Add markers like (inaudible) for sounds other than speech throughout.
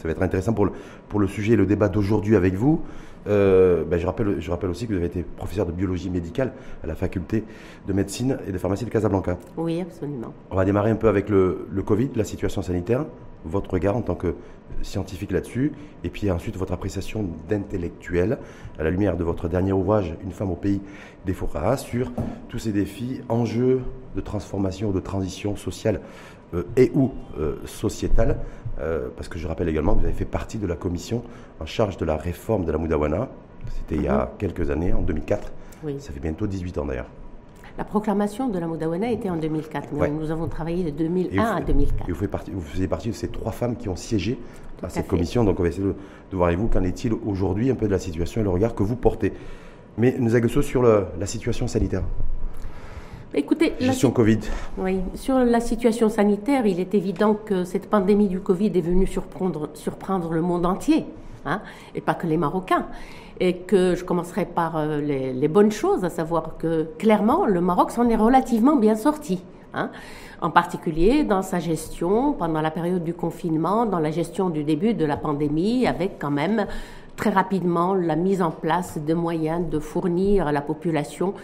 ça va être intéressant pour le, pour le sujet et le débat d'aujourd'hui avec vous. Euh, ben, je, rappelle, je rappelle aussi que vous avez été professeur de biologie médicale à la faculté de médecine et de pharmacie de Casablanca. Oui, absolument. On va démarrer un peu avec le, le Covid, la situation sanitaire, votre regard en tant que scientifique là-dessus, et puis ensuite votre appréciation d'intellectuel à la lumière de votre dernier ouvrage, Une femme au pays des forêts, sur tous ces défis, enjeux de transformation ou de transition sociale euh, et ou euh, sociétale, euh, parce que je rappelle également que vous avez fait partie de la commission en charge de la réforme de la Moudawana. C'était il y a mhm. quelques années, en 2004. Oui. Ça fait bientôt 18 ans d'ailleurs. La proclamation de la Moudawana était en 2004, mais nous avons travaillé de 2001 à 2004. Et vous, partie, vous faisiez partie de ces trois femmes qui ont siégé à cette commission, donc on va essayer de, voir avec vous qu'en est-il aujourd'hui un peu de la situation et le regard que vous portez. Mais nous agissons sur la situation sanitaire. Écoutez, gestion Covid. Oui, sur la situation sanitaire, il est évident que cette pandémie du Covid est venue surprendre, surprendre le monde entier, hein, et pas que les Marocains. Et que je commencerai par euh, les, bonnes choses, à savoir que clairement, le Maroc s'en est relativement bien sorti. Hein, en particulier dans sa gestion pendant la période du confinement, dans la gestion du début de la pandémie, avec quand même très rapidement la mise en place de moyens de fournir à la population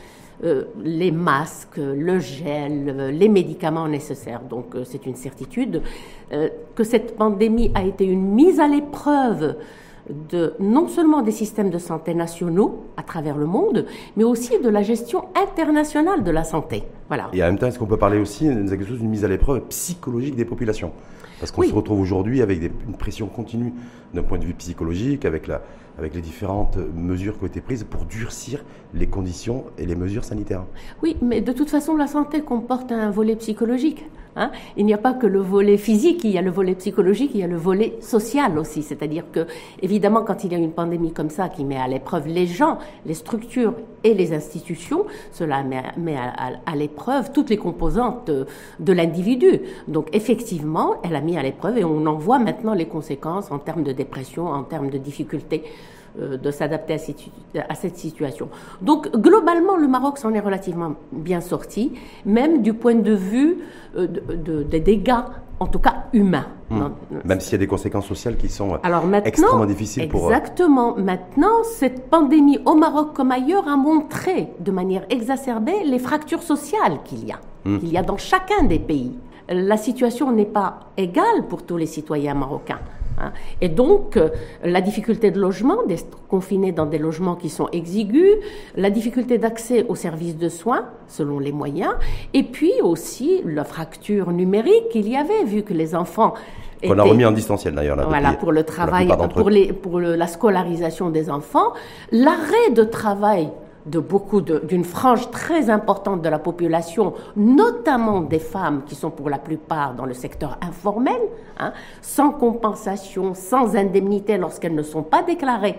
les masques, le gel, les médicaments nécessaires. Donc euh, c'est une certitude euh, que cette pandémie a été une mise à l'épreuve de non seulement des systèmes de santé nationaux à travers le monde, mais aussi de la gestion internationale de la santé. Voilà. Et en même temps, est-ce qu'on peut parler aussi d'une mise à l'épreuve psychologique des populations? Parce qu'on se retrouve aujourd'hui avec une pression continue d'un point de vue psychologique, avec la, avec les différentes mesures qui ont été prises pour durcir les conditions et les mesures sanitaires. Oui, mais de toute façon, la santé comporte un volet psychologique. Hein. il n'y a pas que le volet physique, il y a le volet psychologique, il y a le volet social aussi. C'est-à-dire que, évidemment, quand il y a une pandémie comme ça qui met à l'épreuve les gens, les structures et les institutions, cela met, à, l'épreuve toutes les composantes de, l'individu. Donc, effectivement, elle a mis à l'épreuve et on en voit maintenant les conséquences en termes de dépression, en termes de difficultés de s'adapter à, cette situation. Donc globalement, le Maroc s'en est relativement bien sorti, même du point de vue euh, des dégâts, en tout cas humains. Hmm. Même s'il y a des conséquences sociales qui sont Alors extrêmement difficiles pour... Euh, exactement. Maintenant, cette pandémie au Maroc comme ailleurs a montré de manière exacerbée les fractures sociales qu'il y a, hmm. qu'il y a dans chacun des pays. La situation n'est pas égale pour tous les citoyens marocains. Hein. Et donc, euh, la difficulté de logement, d'être confiné dans des logements qui sont exigus, la difficulté d'accès aux services de soins, selon les moyens, et puis aussi la fracture numérique qu'il y avait, vu que les enfants qu'on a remis en distanciel d'ailleurs. Voilà, pour le travail, pour, les, pour la scolarisation des enfants. L'arrêt de travail de beaucoup d'une frange très importante de la population, notamment des femmes qui sont pour la plupart dans le secteur informel, hein, sans compensation, sans indemnité lorsqu'elles ne sont pas déclarées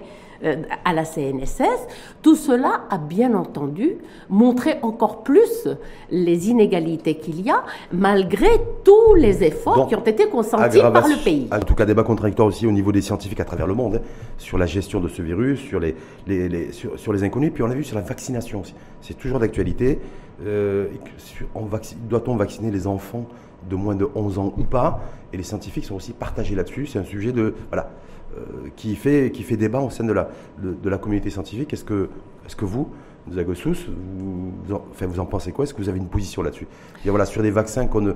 à la CNSS, tout cela a bien entendu montré encore plus les inégalités qu'il y a, malgré tous les efforts qui ont été consentis par le pays. En tout cas, débat contradictoire aussi au niveau des scientifiques à travers le monde, hein, sur la gestion de ce virus, sur les, sur, les inconnus, puis on a vu sur la vaccination C'est toujours d'actualité. Euh, doit-on vacciner les enfants de moins de 11 ans ou pas? Et les scientifiques sont aussi partagés là-dessus. C'est un sujet de... Voilà euh, qui, fait, qui fait débat au sein de la, de, la communauté scientifique. Est-ce que, est que vous, Zagosous, vous, enfin, vous en pensez quoi? Est-ce que vous avez une position là-dessus? Voilà, Sur des vaccins qu'on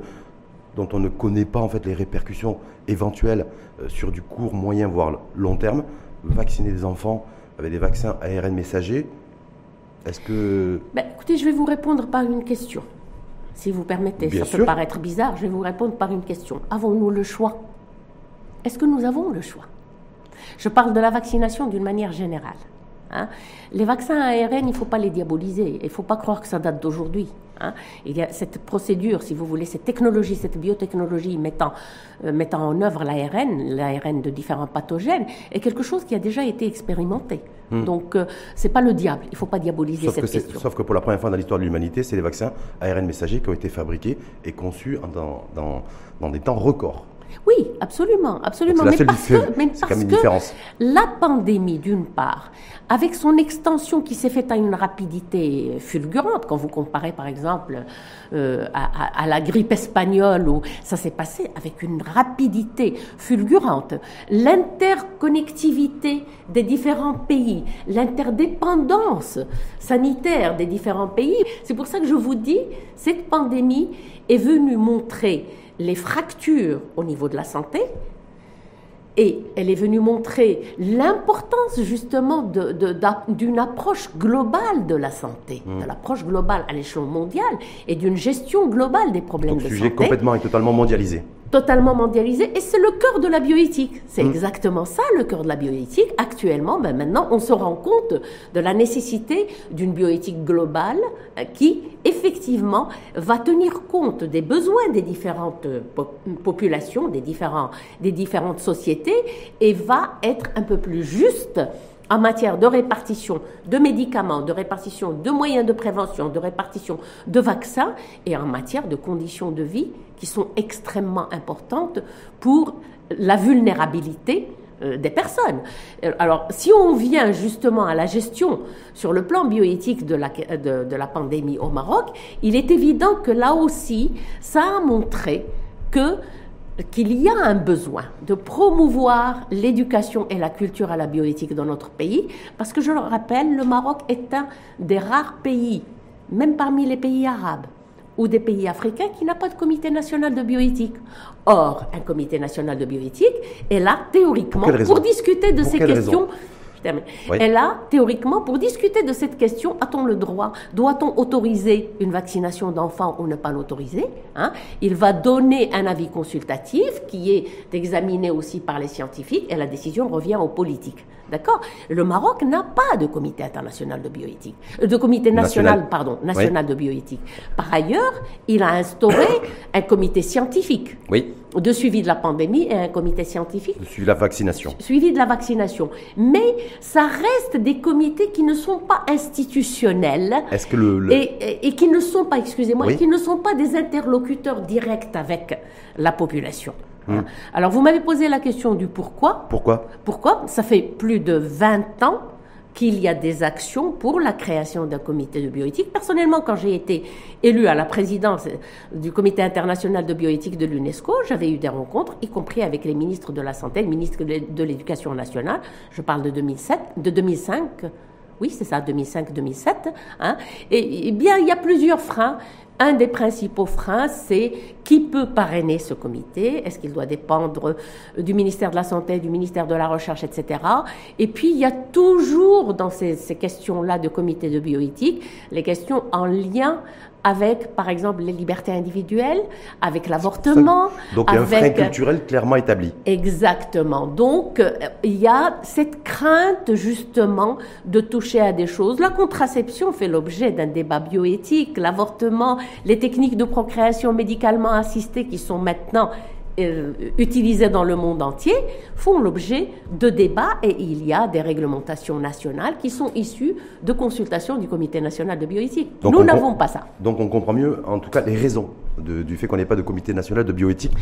dont on ne connaît pas en fait les répercussions éventuelles euh, sur du court, moyen, voire long terme, vacciner des enfants avec des vaccins ARN messagers, est-ce que... Ben, écoutez, je vais vous répondre par une question. Si vous permettez, ça peut paraître bizarre, je vais vous répondre par une question. Avons-nous le choix? Est-ce que nous avons le choix? Je parle de la vaccination d'une manière générale. Hein. Les vaccins ARN, il ne faut pas les diaboliser. Il ne faut pas croire que ça date d'aujourd'hui. Hein. Il y a cette procédure, si vous voulez, cette technologie, cette biotechnologie mettant, euh, mettant en œuvre l'ARN, l'ARN de différents pathogènes, est quelque chose qui a déjà été expérimenté. Hmm. Donc, euh, ce n'est pas le diable. Il ne faut pas diaboliser cette question. Sauf que pour la première fois dans l'histoire de l'humanité, c'est les vaccins ARN messagers qui ont été fabriqués et conçus dans, dans, dans des temps records. Oui, absolument, absolument. Mais parce que, mais parce que la pandémie, d'une part, avec son extension qui s'est faite à une rapidité fulgurante, quand vous comparez par exemple euh, à, à- à la grippe espagnole, où ça s'est passé avec une rapidité fulgurante, l'interconnectivité des différents pays, l'interdépendance sanitaire des différents pays, c'est pour ça que je vous dis, cette pandémie est venue montrer les fractures au niveau de la santé, et elle est venue montrer l'importance justement de- de- d'a- d'une approche globale de la santé, Mmh. de l'approche globale à l'échelon mondial et d'une gestion globale des problèmes Donc, de sujet santé complètement et totalement mondialisé. Totalement mondialisé et c'est le cœur de la bioéthique. C'est Mm. exactement ça le cœur de la bioéthique. Actuellement, ben maintenant, on se rend compte de la nécessité d'une bioéthique globale euh, qui, effectivement, va tenir compte des besoins des différentes euh, po- populations, des, différents, des différentes sociétés et va être un peu plus juste en matière de répartition de médicaments, de répartition de moyens de prévention, de répartition de vaccins et en matière de conditions de vie qui sont extrêmement importantes pour la vulnérabilité euh, des personnes. Euh, Alors, si on vient justement à la gestion sur le plan bioéthique de la, de, de la pandémie au Maroc, il est évident que là aussi, ça a montré que qu'il y a un besoin de promouvoir l'éducation et la culture à la bioéthique dans notre pays, parce que je le rappelle, le Maroc est un des rares pays, même parmi les pays arabes ou des pays africains, qui n'a pas de comité national de bioéthique. Or, un comité national de bioéthique est là théoriquement Pour discuter de Pour ces questions. Je termine. Oui. est là théoriquement pour discuter de cette question. A-t-on le droit? Doit-on autoriser une vaccination d'enfants ou ne pas l'autoriser hein? Il va donner un avis consultatif qui est examiné aussi par les scientifiques et la décision revient aux politiques. D'accord? Le Maroc n'a pas de comité international de bioéthique, euh, de comité national, National. pardon, national de bioéthique. Par ailleurs, il a instauré (coughs) un comité scientifique Oui, de suivi de la pandémie et un comité scientifique je suis la vaccination. suivi de la vaccination. Mais ça reste des comités qui ne sont pas institutionnels Est-ce que le, le- et, et- et qui ne sont pas, excusez-moi, Oui. qui ne sont pas des interlocuteurs directs avec la population. Hmm. Alors vous m'avez posé la question du pourquoi. pourquoi? Pourquoi? Ça fait plus de 20 ans qu'il y a des actions pour la création d'un comité de bioéthique. Personnellement, quand j'ai été élue à la présidence du comité international de bioéthique de l'UNESCO, j'avais eu des rencontres, y compris avec les ministres de la Santé, le ministre de l'Éducation nationale, je parle de 2007, de 2005, oui, c'est ça, 2005-2007. Hein. Et, et bien, il y a plusieurs freins. Un des principaux freins, c'est qui peut parrainer ce comité Est-ce qu'il doit dépendre euh, du ministère de la Santé, du ministère de la Recherche, etc. Et puis, il y a toujours dans ces, ces questions-là de comité de bioéthique, les questions en lien avec, par exemple, les libertés individuelles, avec l'avortement, Donc il y a un frein culturel clairement établi. Exactement. Donc, euh, il y a cette crainte justement de toucher à des choses. La contraception fait l'objet d'un débat bioéthique, l'avortement, les techniques de procréation médicalement assistées qui sont maintenant euh, utilisées dans le monde entier font l'objet de débats et il y a des réglementations nationales qui sont issues de consultations du Comité national de bioéthique. Donc Nous on n'avons pas ça. Donc on comprend mieux, en tout cas, les raisons de- du fait qu'on n'ait pas de comité national de bioéthique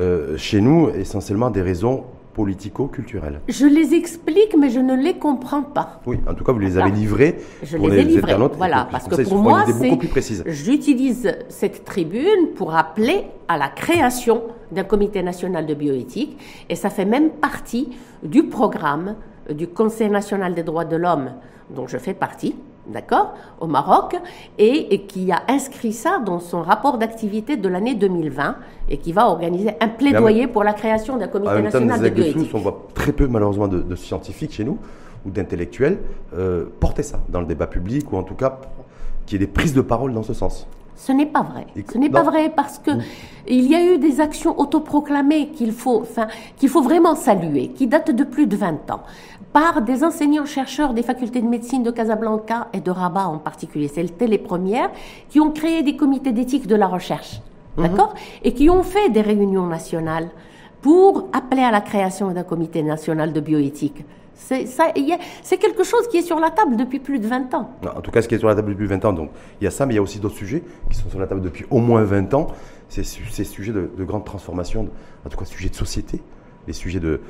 euh, chez nous, essentiellement des raisons politico-culturelles. Je les explique, mais je ne les comprends pas. Oui, en tout cas, vous les avez Voilà. livrées Je pour les ai les livrés. internautes. Voilà, parce que pour moi, c'est beaucoup plus précise. j'utilise cette tribune pour appeler à la création d'un comité national de bioéthique et ça fait même partie du programme du Conseil national des droits de l'homme dont je fais partie. D'accord Au Maroc, et, et qui a inscrit ça dans son rapport d'activité de l'année 2020 et qui va organiser un plaidoyer pour la création d'un comité national de bioéthique. on voit très peu malheureusement de, de scientifiques chez nous ou d'intellectuels euh, porter ça dans le débat public ou en tout cas qu'il y ait des prises de parole dans ce sens. Ce n'est pas vrai. Ce n'est pas vrai parce que il y a eu des actions autoproclamées qu'il faut, enfin, qu'il faut vraiment saluer, qui datent de plus de 20 ans, par des enseignants-chercheurs des facultés de médecine de Casablanca et de Rabat en particulier. C'était les premières qui ont créé des comités d'éthique de la recherche, d'accord, et qui ont fait des réunions nationales pour appeler à la création d'un comité national de bioéthique. C'est c'est quelque chose qui est sur la table depuis plus de 20 ans. En tout cas, ce qui est sur la table depuis 20 ans, donc il y a ça, mais il y a aussi d'autres sujets qui sont sur la table depuis au moins 20 ans. ces, ces sujets de, de, grande transformation, en tout cas sujets de société, les sujets de,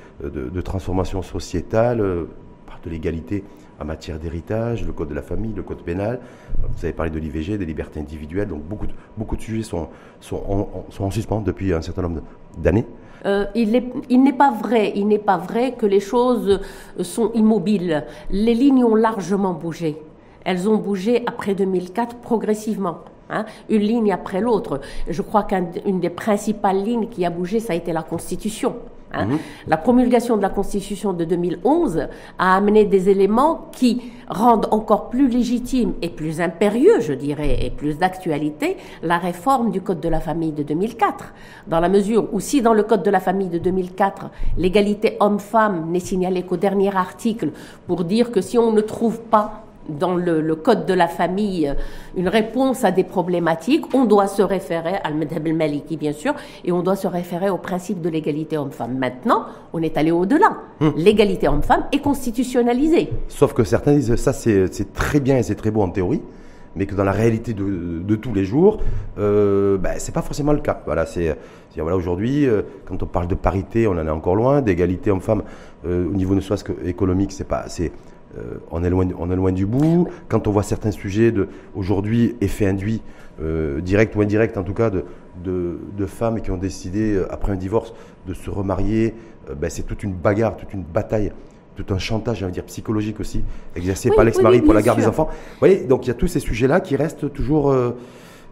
transformation sociétale, de l'égalité en matière d'héritage, le code de la famille, le code pénal. Vous avez parlé de l'IVG, des libertés individuelles. Donc beaucoup de, beaucoup de sujets sont, sont en suspens depuis un certain nombre d'années. Euh, il n'est pas vrai, il n'est pas vrai que les choses sont immobiles. Les lignes ont largement bougé. Elles ont bougé après 2004 progressivement. Hein, une ligne après l'autre. Je crois qu'une des principales lignes qui a bougé, ça a été la Constitution. Hein. Mhm. La promulgation de la Constitution de 2011 a amené des éléments qui rendent encore plus légitime et plus impérieux, je dirais, et plus d'actualité, la réforme du Code de la famille de 2004. Dans la mesure où si dans le Code de la famille de 2004, l'égalité homme-femme n'est signalée qu'au dernier article pour dire que si on ne trouve pas dans le, code de la famille une réponse à des problématiques, on doit se référer à al maliki bien sûr, et on doit se référer au principe de l'égalité homme-femme. Maintenant, on est allé au-delà. Hmm. L'égalité homme-femme est constitutionnalisée. Sauf que certains disent ça c'est très bien et c'est très beau en théorie, mais que dans la réalité de, tous les jours, euh, ben, c'est pas forcément le cas. Voilà, c'est voilà aujourd'hui, euh, quand on parle de parité, on en est encore loin, d'égalité homme-femme euh, au niveau ne soit-ce économique, c'est pas, c'est euh, on, est loin, on est loin du bout. Quand on voit certains sujets de aujourd'hui effet induit, euh, direct ou indirect en tout cas, de, de, femmes qui ont décidé euh, après un divorce de se remarier, ben, c'est toute une bagarre, toute une bataille tout un chantage, dire, psychologique aussi, exercé par l'ex-mari pour la garde des enfants. Vous voyez, donc il y a tous ces sujets-là qui restent toujours,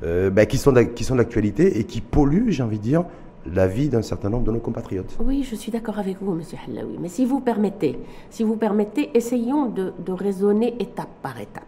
ben, qui sont qui sont d'actualité et qui polluent, j'ai envie de dire, la vie d'un certain nombre de nos compatriotes. Oui, je suis d'accord avec vous, Monsieur Hallaoui. Mais si vous permettez, si vous permettez, essayons de, raisonner étape par étape.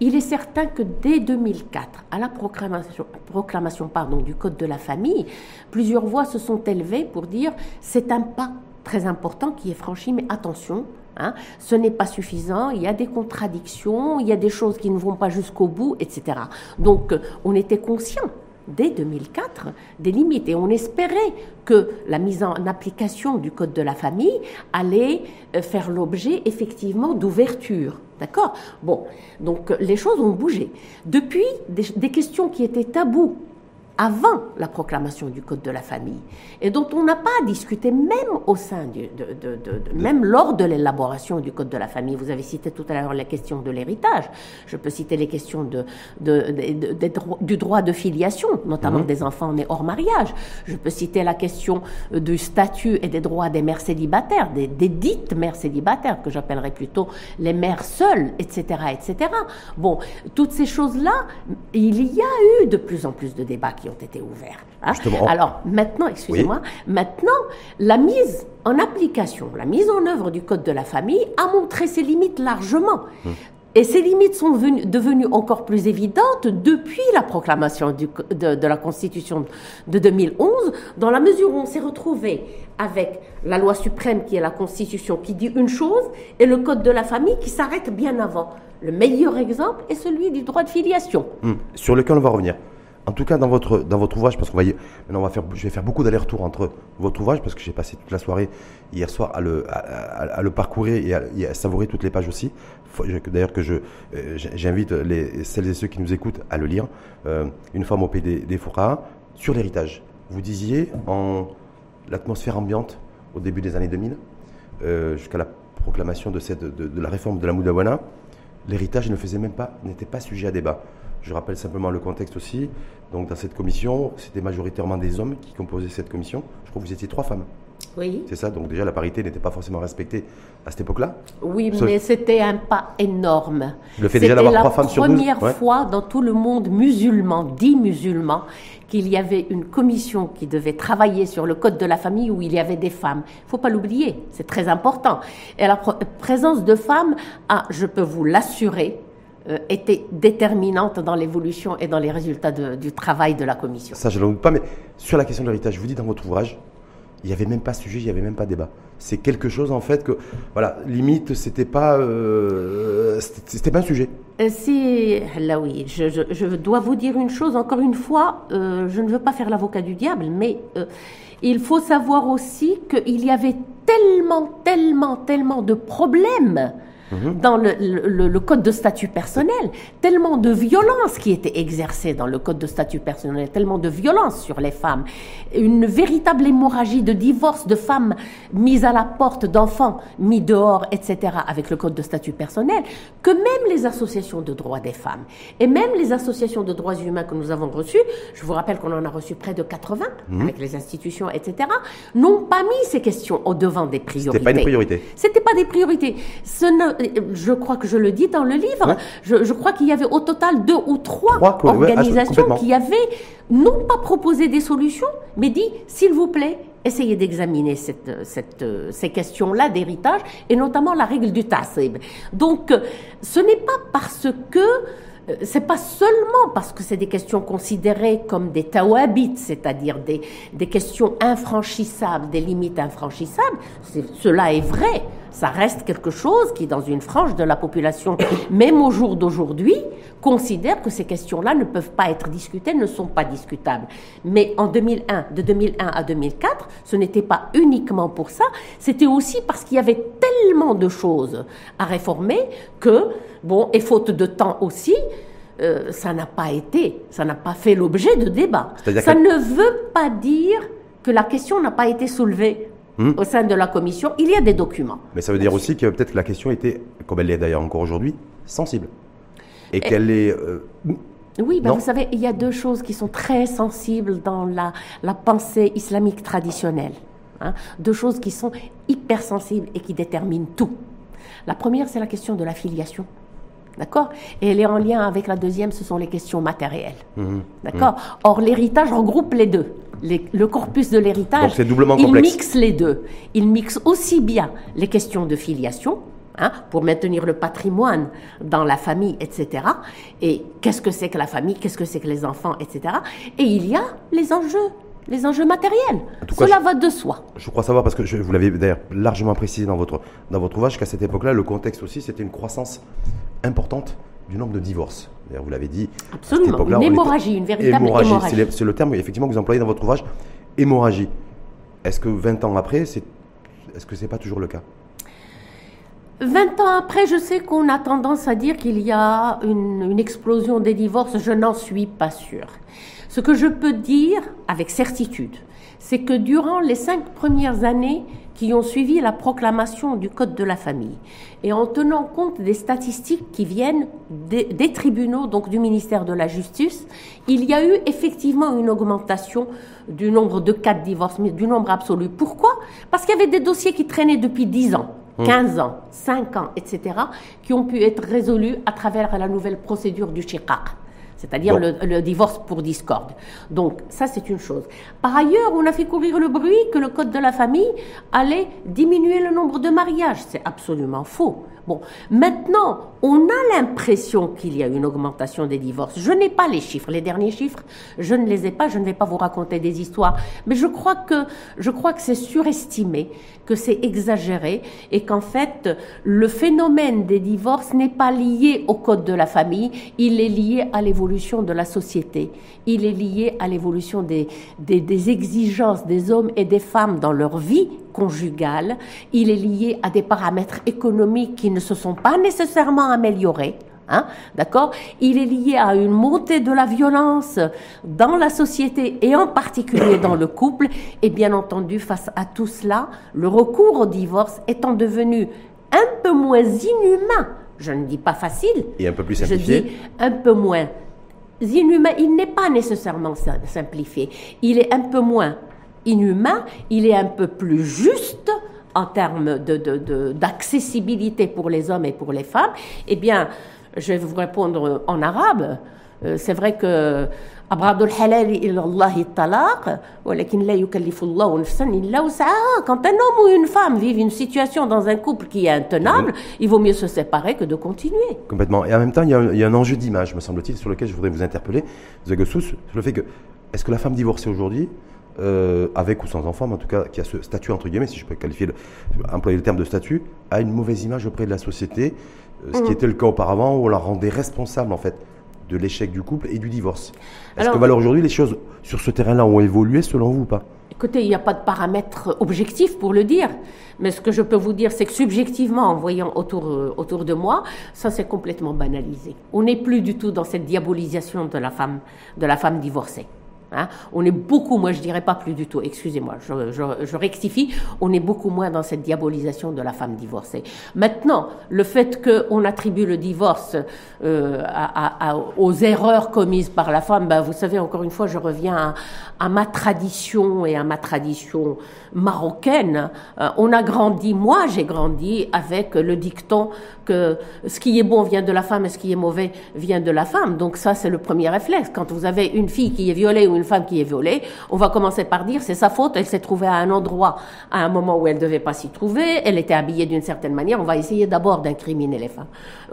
Il est certain que dès 2004, à la proclamation, proclamation pardon, du Code de la famille, plusieurs voix se sont élevées pour dire c'est un pas très important qui est franchi, mais attention, hein, ce n'est pas suffisant, il y a des contradictions, il y a des choses qui ne vont pas jusqu'au bout, etc. Donc on était conscient dès 2004 des limites et on espérait que la mise en application du Code de la famille allait euh, faire l'objet effectivement d'ouverture. D'accord? Bon, donc les choses ont bougé. Depuis, des, questions qui étaient tabous avant la proclamation du Code de la famille et dont on n'a pas discuté même au sein du, de, même lors de l'élaboration du Code de la famille. Vous avez cité tout à l'heure la question de l'héritage. Je peux citer les questions de, du droit de filiation, notamment mhm. des enfants nés hors mariage. Je peux citer la question du statut et des droits des mères célibataires, des, dites mères célibataires que j'appellerais plutôt les mères seules, etc., etc. Bon, toutes ces choses-là, il y a eu de plus en plus de débats ont été ouverts. Hein. Alors maintenant, excusez-moi, maintenant, la mise en application, la mise en œuvre du Code de la famille a montré ses limites largement. Hum. Et ces limites sont devenues encore plus évidentes depuis la proclamation de, de, la Constitution de 2011, dans la mesure où on s'est retrouvé avec la loi suprême qui est la Constitution qui dit une chose et le Code de la famille qui s'arrête bien avant. Le meilleur exemple est celui du droit de filiation. Hum. Sur lequel on va revenir. En tout cas, dans votre, dans votre ouvrage, parce qu'on va, maintenant on va faire, je vais faire beaucoup d'allers-retours entre votre ouvrage, parce que j'ai passé toute la soirée hier soir à le, à, le parcourir et à, savourer toutes les pages aussi. D'ailleurs, que je, euh, j'invite les, celles et ceux qui nous écoutent à le lire. Euh, une femme au PD des sur l'héritage. Vous disiez en l'atmosphère ambiante au début des années 2000, euh, jusqu'à la proclamation de, cette, de, de la réforme de la Moudawana, l'héritage ne faisait même pas, n'était pas sujet à débat. Je rappelle simplement le contexte aussi. Donc, dans cette commission, c'était majoritairement des hommes qui composaient cette commission. Je crois que vous étiez trois femmes. Oui. C'est ça, donc déjà la parité n'était pas forcément respectée à cette époque-là Oui, mais c'était un pas énorme. Le fait déjà d'avoir trois femmes sur C'était la première fois dans tout le monde musulman, dit musulman, qu'il y avait une commission qui devait travailler sur le code de la famille où il y avait des femmes. Il ne faut pas l'oublier, c'est très important. Et la présence de femmes, ah, je peux vous l'assurer, était déterminante dans l'évolution et dans les résultats du travail de la commission. Ça, je ne doute pas, mais sur la question de l'héritage, je vous dis dans votre ouvrage, il n'y avait même pas sujet, il n'y avait même pas débat. C'est quelque chose en fait que, voilà, limite, c'était pas, euh, c'était pas un sujet. Euh, si, là oui, je, je, dois vous dire une chose, encore une fois, je ne veux pas faire l'avocat du diable, mais il faut savoir aussi qu'il y avait tellement, tellement, tellement de problèmes mhm. dans le, code de statut personnel, tellement de violence qui était exercée dans le code de statut personnel, tellement de violence sur les femmes, une véritable hémorragie de divorce de femmes mises à la porte, d'enfants mis dehors, etc., avec le code de statut personnel, que même les associations de droits des femmes et même les associations de droits humains que nous avons reçues, je vous rappelle qu'on en a reçu près de 80 mhm. avec les institutions, etc., n'ont pas mis ces questions au devant des priorités. C'était pas une priorité. C'était pas des priorités. Ce je crois que je le dis dans le livre. Je, crois qu'il y avait au total deux ou trois, organisations qui avaient non pas proposé des solutions, mais dit s'il vous plaît, essayez d'examiner cette, cette, ces questions-là d'héritage et notamment la règle du tasib. Donc, ce n'est pas parce que euh, c'est pas seulement parce que c'est des questions considérées comme des tawabit, c'est-à-dire des, des questions infranchissables, des limites infranchissables. Cela est vrai. Ça reste quelque chose qui, dans une frange de la population, (coughs) même au jour d'aujourd'hui, considère que ces questions-là ne peuvent pas être discutées, ne sont pas discutables. Mais en 2001, de 2001 à 2004, ce n'était pas uniquement pour ça, c'était aussi parce qu'il y avait tellement de choses à réformer que, bon, et faute de temps aussi, euh, ça n'a pas été, ça n'a pas fait l'objet de débat. Ça ne veut pas dire que la question n'a pas été soulevée au sein de la commission. Il y a des documents. Mais ça veut dire aussi que peut-être la question était, comme elle l'est d'ailleurs encore aujourd'hui, sensible. Et, qu'elle est... Euh, oui, ben vous savez, il y a deux choses qui sont très sensibles dans la, la pensée islamique traditionnelle. Hein. deux choses qui sont hypersensibles et qui déterminent tout. La première, c'est la question de la filiation. D'accord? Et elle est en lien avec la deuxième, ce sont les questions matérielles. Mmh. D'accord? Mmh. Or, l'héritage regroupe les deux. le corpus de l'héritage, il mixe les deux. Il mixe aussi bien les questions de filiation, hein, pour maintenir le patrimoine dans la famille, etc. Et qu'est-ce que c'est que la famille, qu'est-ce que c'est que les enfants, etc. Et il y a les enjeux les enjeux matériels. Cela va de soi. Je crois savoir, parce que je, vous l'avez d'ailleurs largement précisé dans votre, dans votre ouvrage, qu'à cette époque-là, le contexte aussi, c'était une croissance importante du nombre de divorces. Vous l'avez dit. Absolument, une hémorragie, une véritable hémorragie. C'est le, terme, effectivement, que vous employez dans votre ouvrage, hémorragie. Est-ce que 20 ans après, est-ce que ce n'est pas toujours le cas? 20 ans après, je sais qu'on a tendance à dire qu'il y a une, une, explosion des divorces. Je n'en suis pas sûre. Ce que je peux dire avec certitude, c'est que durant les cinq premières années, qui ont suivi la proclamation du Code de la famille et en tenant compte des statistiques qui viennent des, tribunaux, donc du ministère de la Justice, il y a eu effectivement une augmentation du nombre de cas de divorce, mais du nombre absolu. Pourquoi? Parce qu'il y avait des dossiers qui traînaient depuis 10 ans. 15 mmh. ans, 5 ans, etc., qui ont pu être résolus à travers la nouvelle procédure du Chiqaq c'est-à-dire le, divorce pour discorde. Donc ça, c'est une chose. Par ailleurs, on a fait courir le bruit que le Code de la famille allait diminuer le nombre de mariages. C'est absolument faux. Bon, maintenant, on a l'impression qu'il y a une augmentation des divorces. Je n'ai pas les chiffres, les derniers chiffres, je ne les ai pas, je ne vais pas vous raconter des histoires, mais je crois que je crois que c'est surestimé, que c'est exagéré et qu'en fait, le phénomène des divorces n'est pas lié au code de la famille, il est lié à l'évolution de la société. Il est lié à l'évolution des, des, des exigences des hommes et des femmes dans leur vie conjugale, il est lié à des paramètres économiques qui ne se sont pas nécessairement améliorés. Hein, D'accord? Il est lié à une montée de la violence dans la société et en particulier dans le couple. Et bien entendu, face à tout cela, le recours au divorce étant devenu un peu moins inhumain, je ne dis pas facile, et un peu plus simplifié. Je dis un peu moins inhumain. Il n'est pas nécessairement simplifié. Il est un peu moins inhumain, il est un peu plus juste en termes d'accessibilité de, pour les hommes et pour les femmes, eh bien, je vais vous répondre en arabe. Euh, c'est vrai que quand un homme ou une femme vivent une situation dans un couple qui est intenable, il vaut mieux se séparer que de continuer. Complètement. Et en même temps, il y a un, un enjeu d'image, me semble-t-il, sur lequel je voudrais vous interpeller, sur le fait que, est-ce que la femme divorcée aujourd'hui euh, avec ou sans enfant, mais en tout cas qui a ce statut entre guillemets, si je peux qualifier, le, employer le terme de statut, a une mauvaise image auprès de la société, euh, ce qui mm. était le cas auparavant où on la rendait responsable en fait de l'échec du couple et du divorce. Est-ce que alors aujourd'hui les choses sur ce terrain-là ont évolué selon vous ou pas? Écoutez, il n'y a pas de paramètre objectif pour le dire, mais ce que je peux vous dire, c'est que subjectivement, en voyant autour, euh, autour de moi, ça c'est complètement banalisé. On n'est plus du tout dans cette diabolisation de la femme, de la femme divorcée. Hein. On est beaucoup moins, je dirais pas plus du tout, excusez-moi, je, rectifie, on est beaucoup moins dans cette diabolisation de la femme divorcée. Maintenant, le fait qu'on attribue le divorce euh, aux erreurs commises par la femme, ben, vous savez, encore une fois, je reviens à, ma tradition et à ma tradition marocaine. Euh, on a grandi, moi j'ai grandi avec le dicton que ce qui est bon vient de la femme et ce qui est mauvais vient de la femme. Donc ça, c'est le premier réflexe. Quand vous avez une fille qui est violée ou une femme qui est violée, on va commencer par dire c'est sa faute, elle s'est trouvée à un endroit à un moment où elle ne devait pas s'y trouver, elle était habillée d'une certaine manière, on va essayer d'abord d'incriminer les femmes.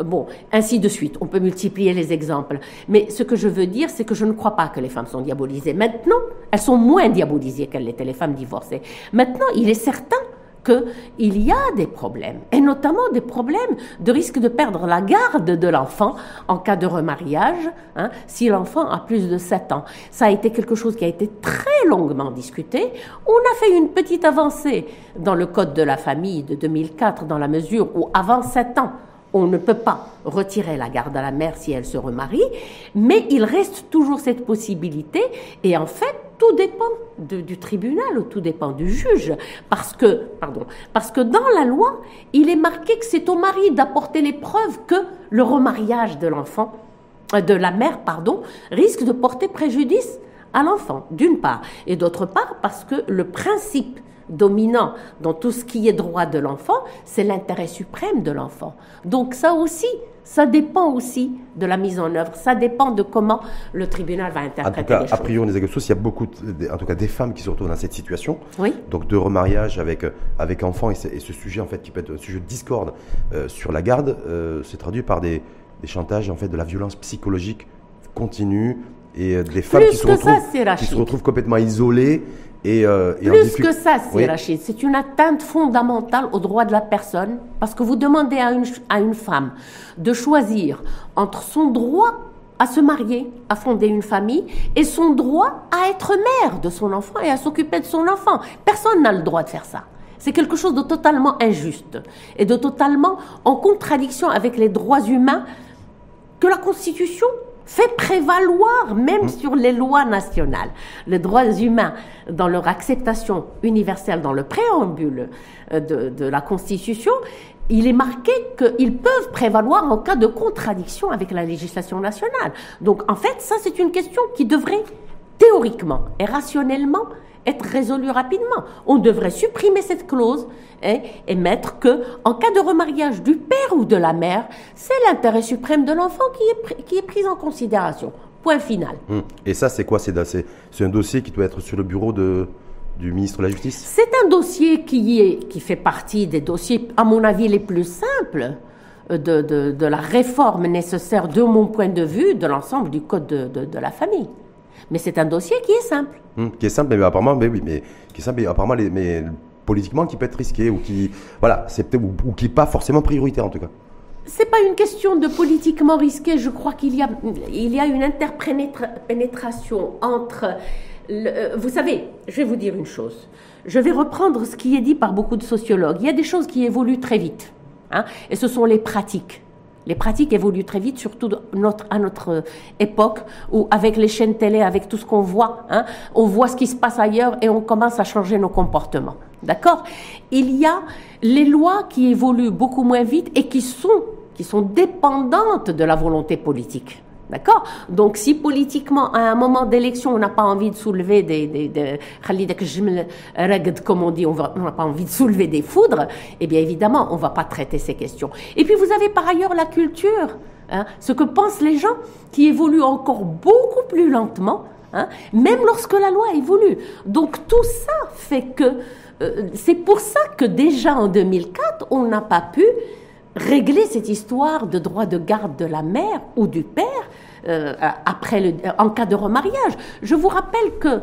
Bon, ainsi de suite, on peut multiplier les exemples. Mais ce que je veux dire, c'est que je ne crois pas que les femmes sont diabolisées. Maintenant, elles sont moins diabolisées qu'elles l'étaient, les femmes divorcées. Maintenant, il est certain qu'il y a des problèmes, et notamment des problèmes de risque de perdre la garde de l'enfant en cas de remariage, hein, si l'enfant a plus de 7 ans. Ça a été quelque chose qui a été très longuement discuté. On a fait une petite avancée dans le Code de la famille de 2004, dans la mesure où avant 7 ans, on ne peut pas retirer la garde à la mère si elle se remarie, mais il reste toujours cette possibilité, et en fait, tout dépend du tribunal ou tout dépend du juge, parce que, pardon, parce que dans la loi, il est marqué que c'est au mari d'apporter les preuves que le remariage de l'enfant, euh, de la mère, pardon, risque de porter préjudice à l'enfant, d'une part, et d'autre part parce que le principe dominant dans tout ce qui est droit de l'enfant, c'est l'intérêt suprême de l'enfant. Donc ça aussi, ça dépend aussi de la mise en œuvre, ça dépend de comment le tribunal va interpréter en tout cas, A priori, il y a beaucoup, en tout cas des femmes qui se retrouvent dans cette situation. Oui. Donc de remariage avec, avec enfants et, ce sujet en fait qui peut être un sujet de discorde euh, sur la garde, euh, c'est traduit par des, des, chantages en fait de la violence psychologique continue et euh, des femmes qui se, retrouvent, qui se retrouvent complètement isolées et, euh, Plus que ça, c'est Rachid, c'est une atteinte fondamentale aux droits de la personne, parce que vous demandez à une, à une femme de choisir entre son droit à se marier, à fonder une famille, et son droit à être mère de son enfant et à s'occuper de son enfant. Personne n'a le droit de faire ça. C'est quelque chose de totalement injuste et de totalement en contradiction avec les droits humains que la Constitution fait prévaloir même mmh. sur les lois nationales. Les droits humains, dans leur acceptation universelle dans le préambule euh, de, la Constitution, il est marqué qu'ils peuvent prévaloir en cas de contradiction avec la législation nationale. Donc en fait, ça c'est une question qui devrait théoriquement et rationnellement être résolu rapidement. On devrait supprimer cette clause hein, et mettre que, en cas de remariage du père ou de la mère, c'est l'intérêt suprême de l'enfant qui est, qui est pris en considération. Point final. Hum. Et ça, c'est quoi C'est un dossier qui doit être sur le bureau de, du ministre de la Justice? C'est un dossier qui, est, qui fait partie des dossiers, à mon avis, les plus simples. De, de, de la réforme nécessaire, de mon point de vue, de l'ensemble du Code de, de la famille. Mais c'est un dossier qui est simple. Hum, qui est simple, mais apparemment, mais oui, mais qui est simple, mais apparemment, mais politiquement, qui peut être risqué ou qui, voilà, c'est ou, ou qui n'est pas forcément prioritaire en tout cas. C'est pas une question de politiquement risqué. Je crois qu'il y a, il y a une interpénétration entre. Euh, vous savez, je vais vous dire une chose. Je vais reprendre ce qui est dit par beaucoup de sociologues. Il y a des choses qui évoluent très vite, hein, et ce sont les pratiques. Les pratiques évoluent très vite, surtout à notre époque, où avec les chaînes télé, avec tout ce qu'on voit, hein, on voit ce qui se passe ailleurs et on commence à changer nos comportements. D'accord? Il y a les lois qui évoluent beaucoup moins vite et qui sont, qui sont dépendantes de la volonté politique. D'accord? Donc, si politiquement, à un moment d'élection, on n'a pas envie de soulever des, des, des comme on dit, on n'a pas envie de soulever des foudres, eh bien évidemment, on ne va pas traiter ces questions. Et puis, vous avez par ailleurs la culture, hein, ce que pensent les gens qui évoluent encore beaucoup plus lentement, hein, même lorsque la loi évolue. Donc, tout ça fait que, euh, c'est pour ça que déjà en 2004, on n'a pas pu régler cette histoire de droit de garde de la mère ou du père euh, après le, en cas de remariage. Je vous rappelle que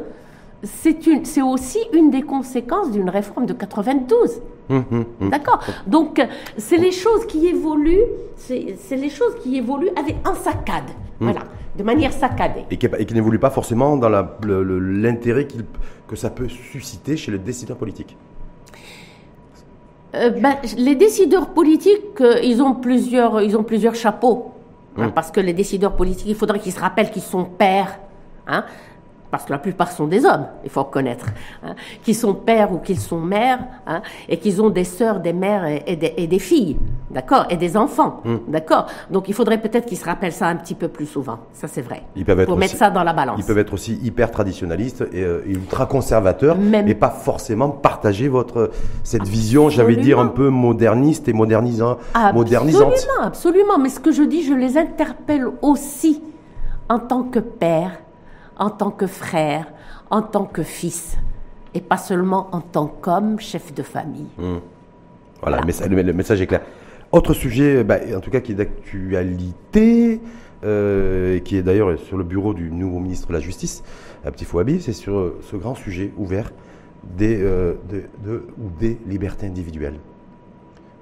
c'est aussi une des conséquences d'une réforme de 92. Hum, hum, hum. D'accord Donc, c'est les choses qui évoluent, c'est les choses qui évoluent avec en saccade. Voilà, de manière saccadée. Et qui, qui n'évolue pas forcément dans l'intérêt que ça peut susciter chez les décideurs politiques. Euh, ben, les décideurs politiques, euh, ils, ont plusieurs, ils ont plusieurs chapeaux. Hein, parce que les décideurs politiques, il faudrait qu'ils se rappellent qu'ils sont pères. Hein, parce que la plupart sont des hommes, il faut reconnaître, hein, qui sont pères ou qu'ils sont mères, hein, et qu'ils ont des sœurs, des mères et, des, filles, d'accord, et des enfants, hmm. d'accord. Donc il faudrait peut-être qu'ils se rappellent ça un petit peu plus souvent, ça c'est vrai, ils peuvent pour mettre ça dans la balance. Ils peuvent être aussi hyper traditionnalistes et, euh, ultra conservateurs, mais pas forcément partager votre cette vision, j'avais dire un peu moderniste et modernisant, modernisante. Absolument, absolument. Mais ce que je dis, je les interpelle aussi en tant que père en tant que frère, en tant que fils, et pas seulement en tant qu'homme, chef de famille. Hmm. Voilà, Le, message, est clair. Autre sujet, bah, en tout cas qui est d'actualité, euh, qui est d'ailleurs sur le bureau du nouveau ministre de la Justice, Petit Fouabi, c'est sur euh, ce grand sujet ouvert des, euh, de, ou des libertés individuelles.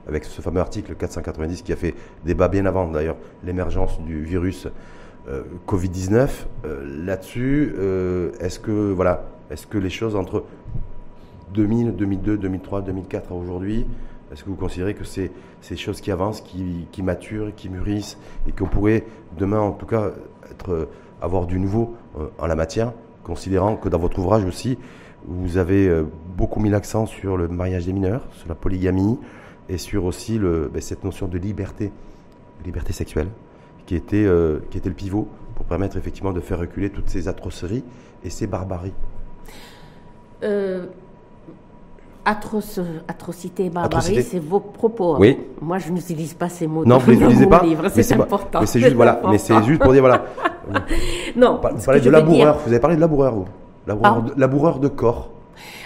Avec ce fameux article 490 qui a fait débat bien avant d'ailleurs l'émergence du virus euh, Covid-19, euh, là-dessus, euh, est-ce que, voilà, est-ce que les choses entre 2000, 2002, 2003, 2004 à aujourd'hui, est-ce que vous considérez que c'est ces choses qui avancent, qui, maturent, qui mûrissent, et qu'on pourrait demain, en tout cas, être, avoir du nouveau en la matière, considérant que dans votre ouvrage aussi, vous avez beaucoup mis l'accent sur le mariage des mineurs, sur la polygamie, et sur aussi ben, cette notion de liberté, liberté sexuelle? Qui était, euh, qui était le pivot pour permettre effectivement de faire reculer toutes ces atroceries et ces barbaries euh, atrocité et barbarie, c'est vos propos. Hein. Oui. Moi, je n'utilise pas ces mots non, dans vous n'utilisez pas. C'est important. Mais c'est juste, voilà, mais c'est juste pour dire, voilà. (laughs) non. Vous parlez de laboureur. Vous avez parlé de laboureur, vous. Laboureur, de, laboureur de corps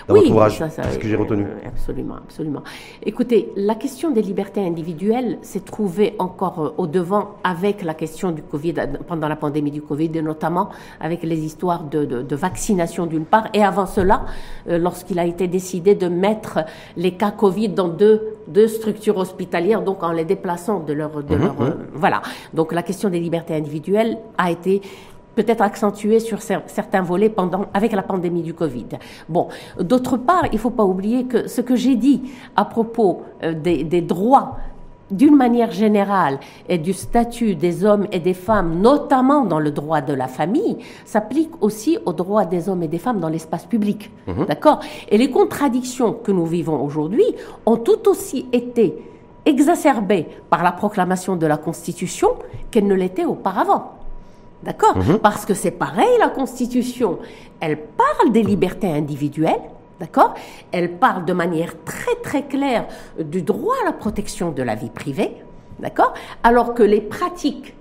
oui, C'est ce que j'ai retenu. Euh, absolument, absolument. Écoutez, la question des libertés individuelles s'est trouvée encore euh, au devant avec la question du Covid, euh, pendant la pandémie du Covid, et notamment avec les histoires de, vaccination d'une part, et avant cela, lorsqu'il a été décidé de mettre les cas Covid dans deux, deux structures hospitalières, donc en les déplaçant de leur... De mmh, leur mmh. voilà. Donc la question des libertés individuelles a été peut-être accentué sur certains volets pendant, avec la pandémie du Covid. Bon, d'autre part, il ne faut pas oublier que ce que j'ai dit à propos euh, des, des droits d'une manière générale et du statut des hommes et des femmes, notamment dans le droit de la famille, s'applique aussi aux droits des hommes et des femmes dans l'espace public. Mhm. D'accord? Et les contradictions que nous vivons aujourd'hui ont tout aussi été exacerbées par la proclamation de la Constitution qu'elles ne l'étaient auparavant. D'accord mhm. Parce que c'est pareil, la Constitution, elle parle des libertés individuelles, d'accord Elle parle de manière très très claire du droit à la protection de la vie privée, d'accord Alors que les pratiques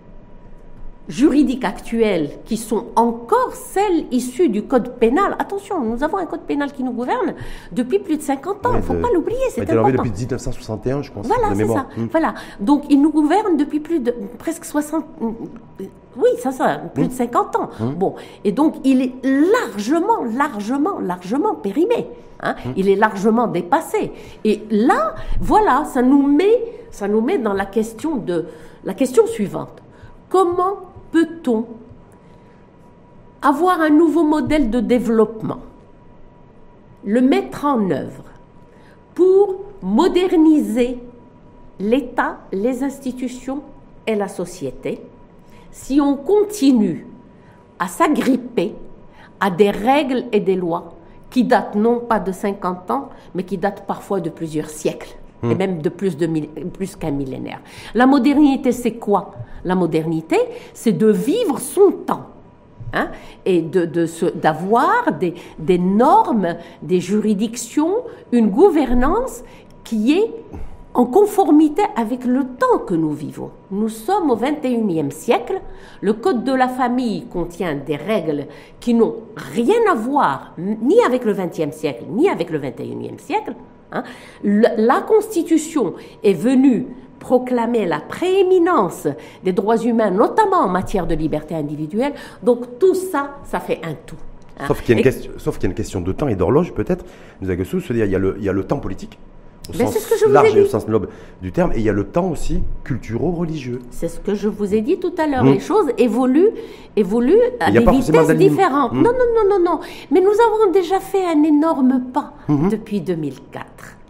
juridiques actuelles qui sont encore celles issues du code pénal. Attention, nous avons un code pénal qui nous gouverne depuis plus de 50 ans. Il ne faut pas l'oublier, c'est important. depuis 1961, je pense. Voilà, c'est ça. Hmm. Voilà. Donc, il nous gouverne depuis plus de presque 60... Oui, ça, ça, plus de 50 ans. Hmm. Bon, et donc, il est largement, largement, largement périmé. Hein. Hmm. Il est largement dépassé. Et là, voilà, ça nous met, ça nous met dans la question de la question suivante. Comment peut-on avoir un nouveau modèle de développement, le mettre en œuvre pour moderniser l'État, les institutions et la société, si on continue à s'agripper à des règles et des lois qui datent non pas de 50 ans, mais qui datent parfois de plusieurs siècles? Et hmm. même de plus, de, plus qu'un millénaire. La modernité, c'est quoi? La modernité, c'est de vivre son temps. Hein, et de, d'avoir des, des normes, des juridictions, une gouvernance qui est en conformité avec le temps que nous vivons. Nous sommes au 21e siècle. Le Code de la famille contient des règles qui n'ont rien à voir ni avec le 20e siècle, ni avec le 21e siècle. Hein. La Constitution est venue proclamer la prééminence des droits humains, notamment en matière de liberté individuelle. Donc tout ça, ça fait un tout. Hein. Sauf qu'il y, a une question, sauf qu'il y a une question de temps et d'horloge peut-être, nous se dire il y, a le, il y a le temps politique au Ben, sens ce que je vous ai large et au sens noble du terme. Et il y a le temps aussi culturo-religieux. C'est ce que je vous ai dit tout à l'heure. Mm. Les choses évoluent, évoluent à des vitesses différentes. Mm. Non, non, non, non, non. Mais nous avons déjà fait un énorme pas Mm-hmm. depuis 2004.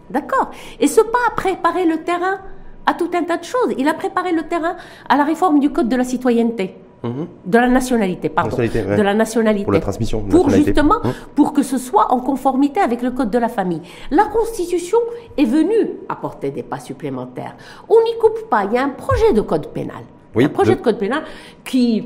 D'accord? Et ce pas a préparé le terrain à tout un tas de choses. Il a préparé le terrain à la réforme du Code de la citoyenneté. De la nationalité, pardon. Nationalité, ouais. De la nationalité. Pour la transmission Pour nationalité. justement, Hum. pour que ce soit en conformité avec le Code de la famille. La Constitution est venue apporter des pas supplémentaires. On n'y coupe pas. Il y a un projet de code pénal. Oui, un projet de- de code pénal qui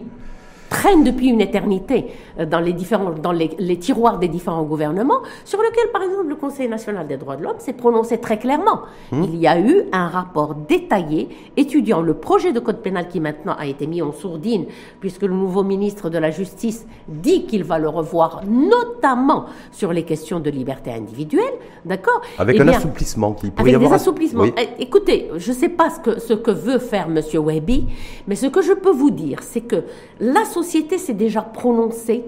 traîne depuis une éternité dans les différents dans les, les tiroirs des différents gouvernements sur lequel par exemple le Conseil national des droits de l'homme s'est prononcé très clairement. Il y a eu un rapport détaillé étudiant le projet de code pénal qui maintenant a été mis en sourdine puisque le nouveau ministre de la Justice dit qu'il va le revoir notamment sur les questions de liberté individuelle, d'accord? Avec Eh un bien, assouplissement qui pourrait avec y avoir. des assouplissements. Oui. Eh, Écoutez, je ne sais pas ce que, ce que veut faire M. Weby, mais ce que je peux vous dire, c'est que la société s'est déjà prononcée,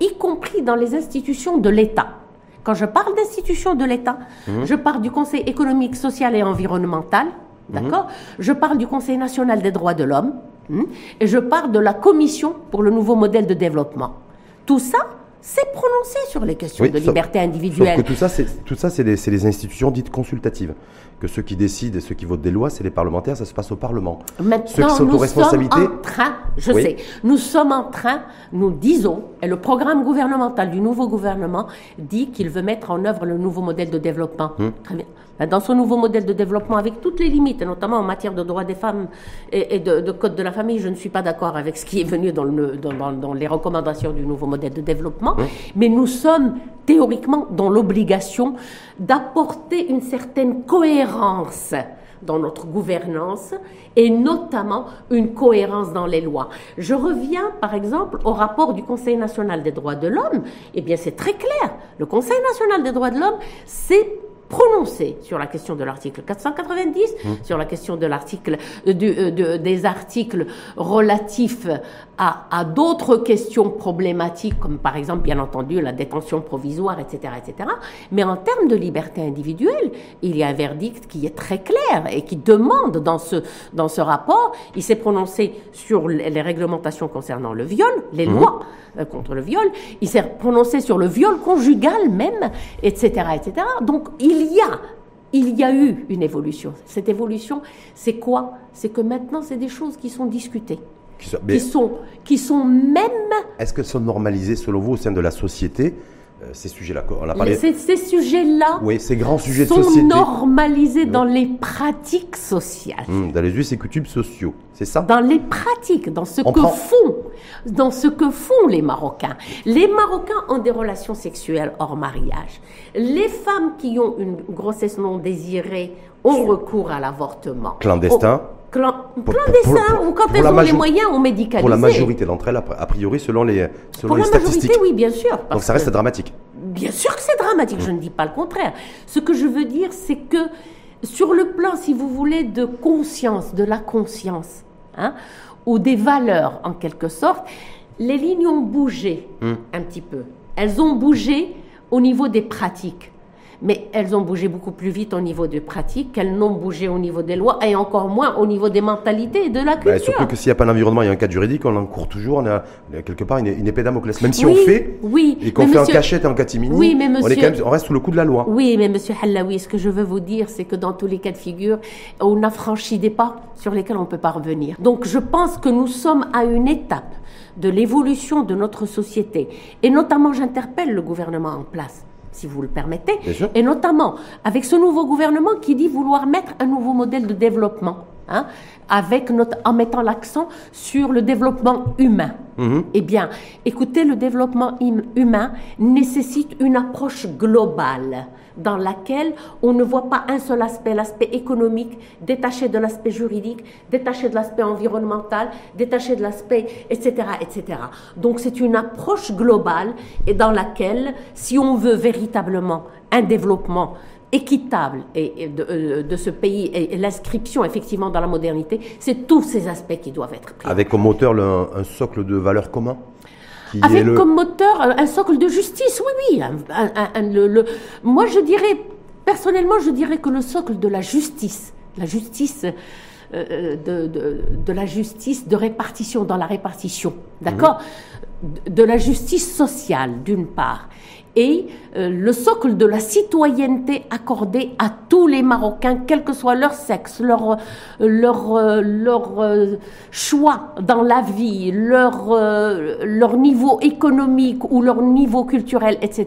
y compris dans les institutions de l'État. Quand je parle d'institutions de l'État, Mhm. je parle du Conseil économique, social et environnemental, Mhm. d'accord? Je parle du Conseil national des droits de l'homme, hein, et je parle de la Commission pour le nouveau modèle de développement. Tout ça s'est prononcé sur les questions Oui, de sauf- liberté Sauf individuelle. que tout ça, c'est tout ça, c'est les, c'est les institutions dites consultatives. Que ceux qui décident et ceux qui votent des lois, c'est les parlementaires, ça se passe au Parlement. Ceux qui Maintenant, sont aux nous responsabilités- sommes en train, je Oui. sais, nous sommes en train, nous disons, le programme gouvernemental du nouveau gouvernement dit qu'il veut mettre en œuvre le nouveau modèle de développement. Très bien. Dans son nouveau modèle de développement, avec toutes les limites, notamment en matière de droits des femmes et, et de, de code de la famille, je ne suis pas d'accord avec ce qui est venu dans, le- dans- dans- dans les recommandations du nouveau modèle de développement, Hum. mais nous sommes théoriquement dans l'obligation d'apporter une certaine cohérence dans notre gouvernance et notamment une cohérence dans les lois. Je reviens par exemple au rapport du Conseil national des droits de l'homme. Eh bien c'est très clair. Le Conseil national des droits de l'homme s'est prononcé sur la question de l'article 490, sur la question de l'article euh, euh, de- des articles relatifs à, à d'autres questions problématiques, comme par exemple, bien entendu, la détention provisoire, etc., etc. Mais en termes de liberté individuelle, il y a un verdict qui est très clair et qui demande dans ce, dans ce rapport, il s'est prononcé sur les réglementations concernant le viol, les lois euh, contre le viol, il s'est prononcé sur le viol conjugal même, etc., etc. Donc il y a il y a eu une évolution. Cette évolution, c'est quoi? C'est que maintenant, c'est des choses qui sont discutées, Qui sont- qui sont, qui sont même Est-ce qu'elles sont normalisées selon vous au sein de la société? Ces sujets-là On a parlé. ces, ces sujets-là Oui, ces grands sujets de sont société. normalisés dans les pratiques sociales. Hum, dans les us et coutumes sociaux, c'est ça? Dans les pratiques, dans ce On que prend- font, dans ce que font les Marocains. Les Marocains ont des relations sexuelles hors mariage. Les femmes qui ont une grossesse non désirée ont recours à l'avortement. Clandestin. Au- clan- Pour- clandestin, pour- ou quand elles ont les moyens, on médicalisé. Pour la majorité d'entre elles, a priori, selon les, selon Pour les la statistiques. majorité, oui, bien sûr. Donc ça reste que- dramatique. Bien sûr que c'est dramatique, je ne dis pas le contraire. Ce que je veux dire, c'est que sur le plan, si vous voulez, de conscience, de la conscience, hein, ou des valeurs en quelque sorte, les lignes ont bougé un petit peu. Elles ont bougé au niveau des pratiques. Mais elles ont bougé beaucoup plus vite au niveau des pratiques qu'elles n'ont bougé au niveau des lois et encore moins au niveau des mentalités et de la culture. Bah, surtout que s'il n'y a pas d'environnement, il y a un cadre juridique, on en court toujours, on a, quelque part une, une épée Damoclès. Même si Oui, on fait oui, et qu'on fait monsieur- en cachette et en catimini, Oui, mais on, est monsieur- quand même- on reste sous le coup de la loi. Oui, mais Monsieur Hallaoui, ce que je veux vous dire, c'est que dans tous les cas de figure, on a franchi des pas sur lesquels on ne peut pas revenir. Donc je pense que nous sommes à une étape de l'évolution de notre société. Et notamment, j'interpelle le gouvernement en place, si vous le permettez. Et notamment avec ce nouveau gouvernement qui dit vouloir mettre un nouveau modèle de développement, hein, avec notre, en mettant l'accent sur le développement humain. Eh bien, écoutez, le développement hum- humain nécessite une approche globale dans laquelle on ne voit pas un seul aspect, l'aspect économique, détaché de l'aspect juridique, détaché de l'aspect environnemental, détaché de l'aspect, etc., etc. Donc c'est une approche globale et dans laquelle, si on veut véritablement un développement équitable et, et de, euh, de ce pays et, l'inscription effectivement dans la modernité, c'est tous ces aspects qui doivent être pris. Avec comme moteur le- un, un socle de valeurs commun qui est Avec le- comme moteur euh, un socle de justice, oui, oui. un- un- un- le- le- moi, je dirais personnellement, je dirais que le socle de la justice, la justice euh, de, de, de, la justice de répartition dans la répartition, d'accord? De la justice sociale, d'une part, et euh, le socle de la citoyenneté accordée à tous les Marocains, quel que soit leur sexe, leur, euh, euh, choix dans la vie, leur, leur niveau économique ou leur niveau culturel, etc.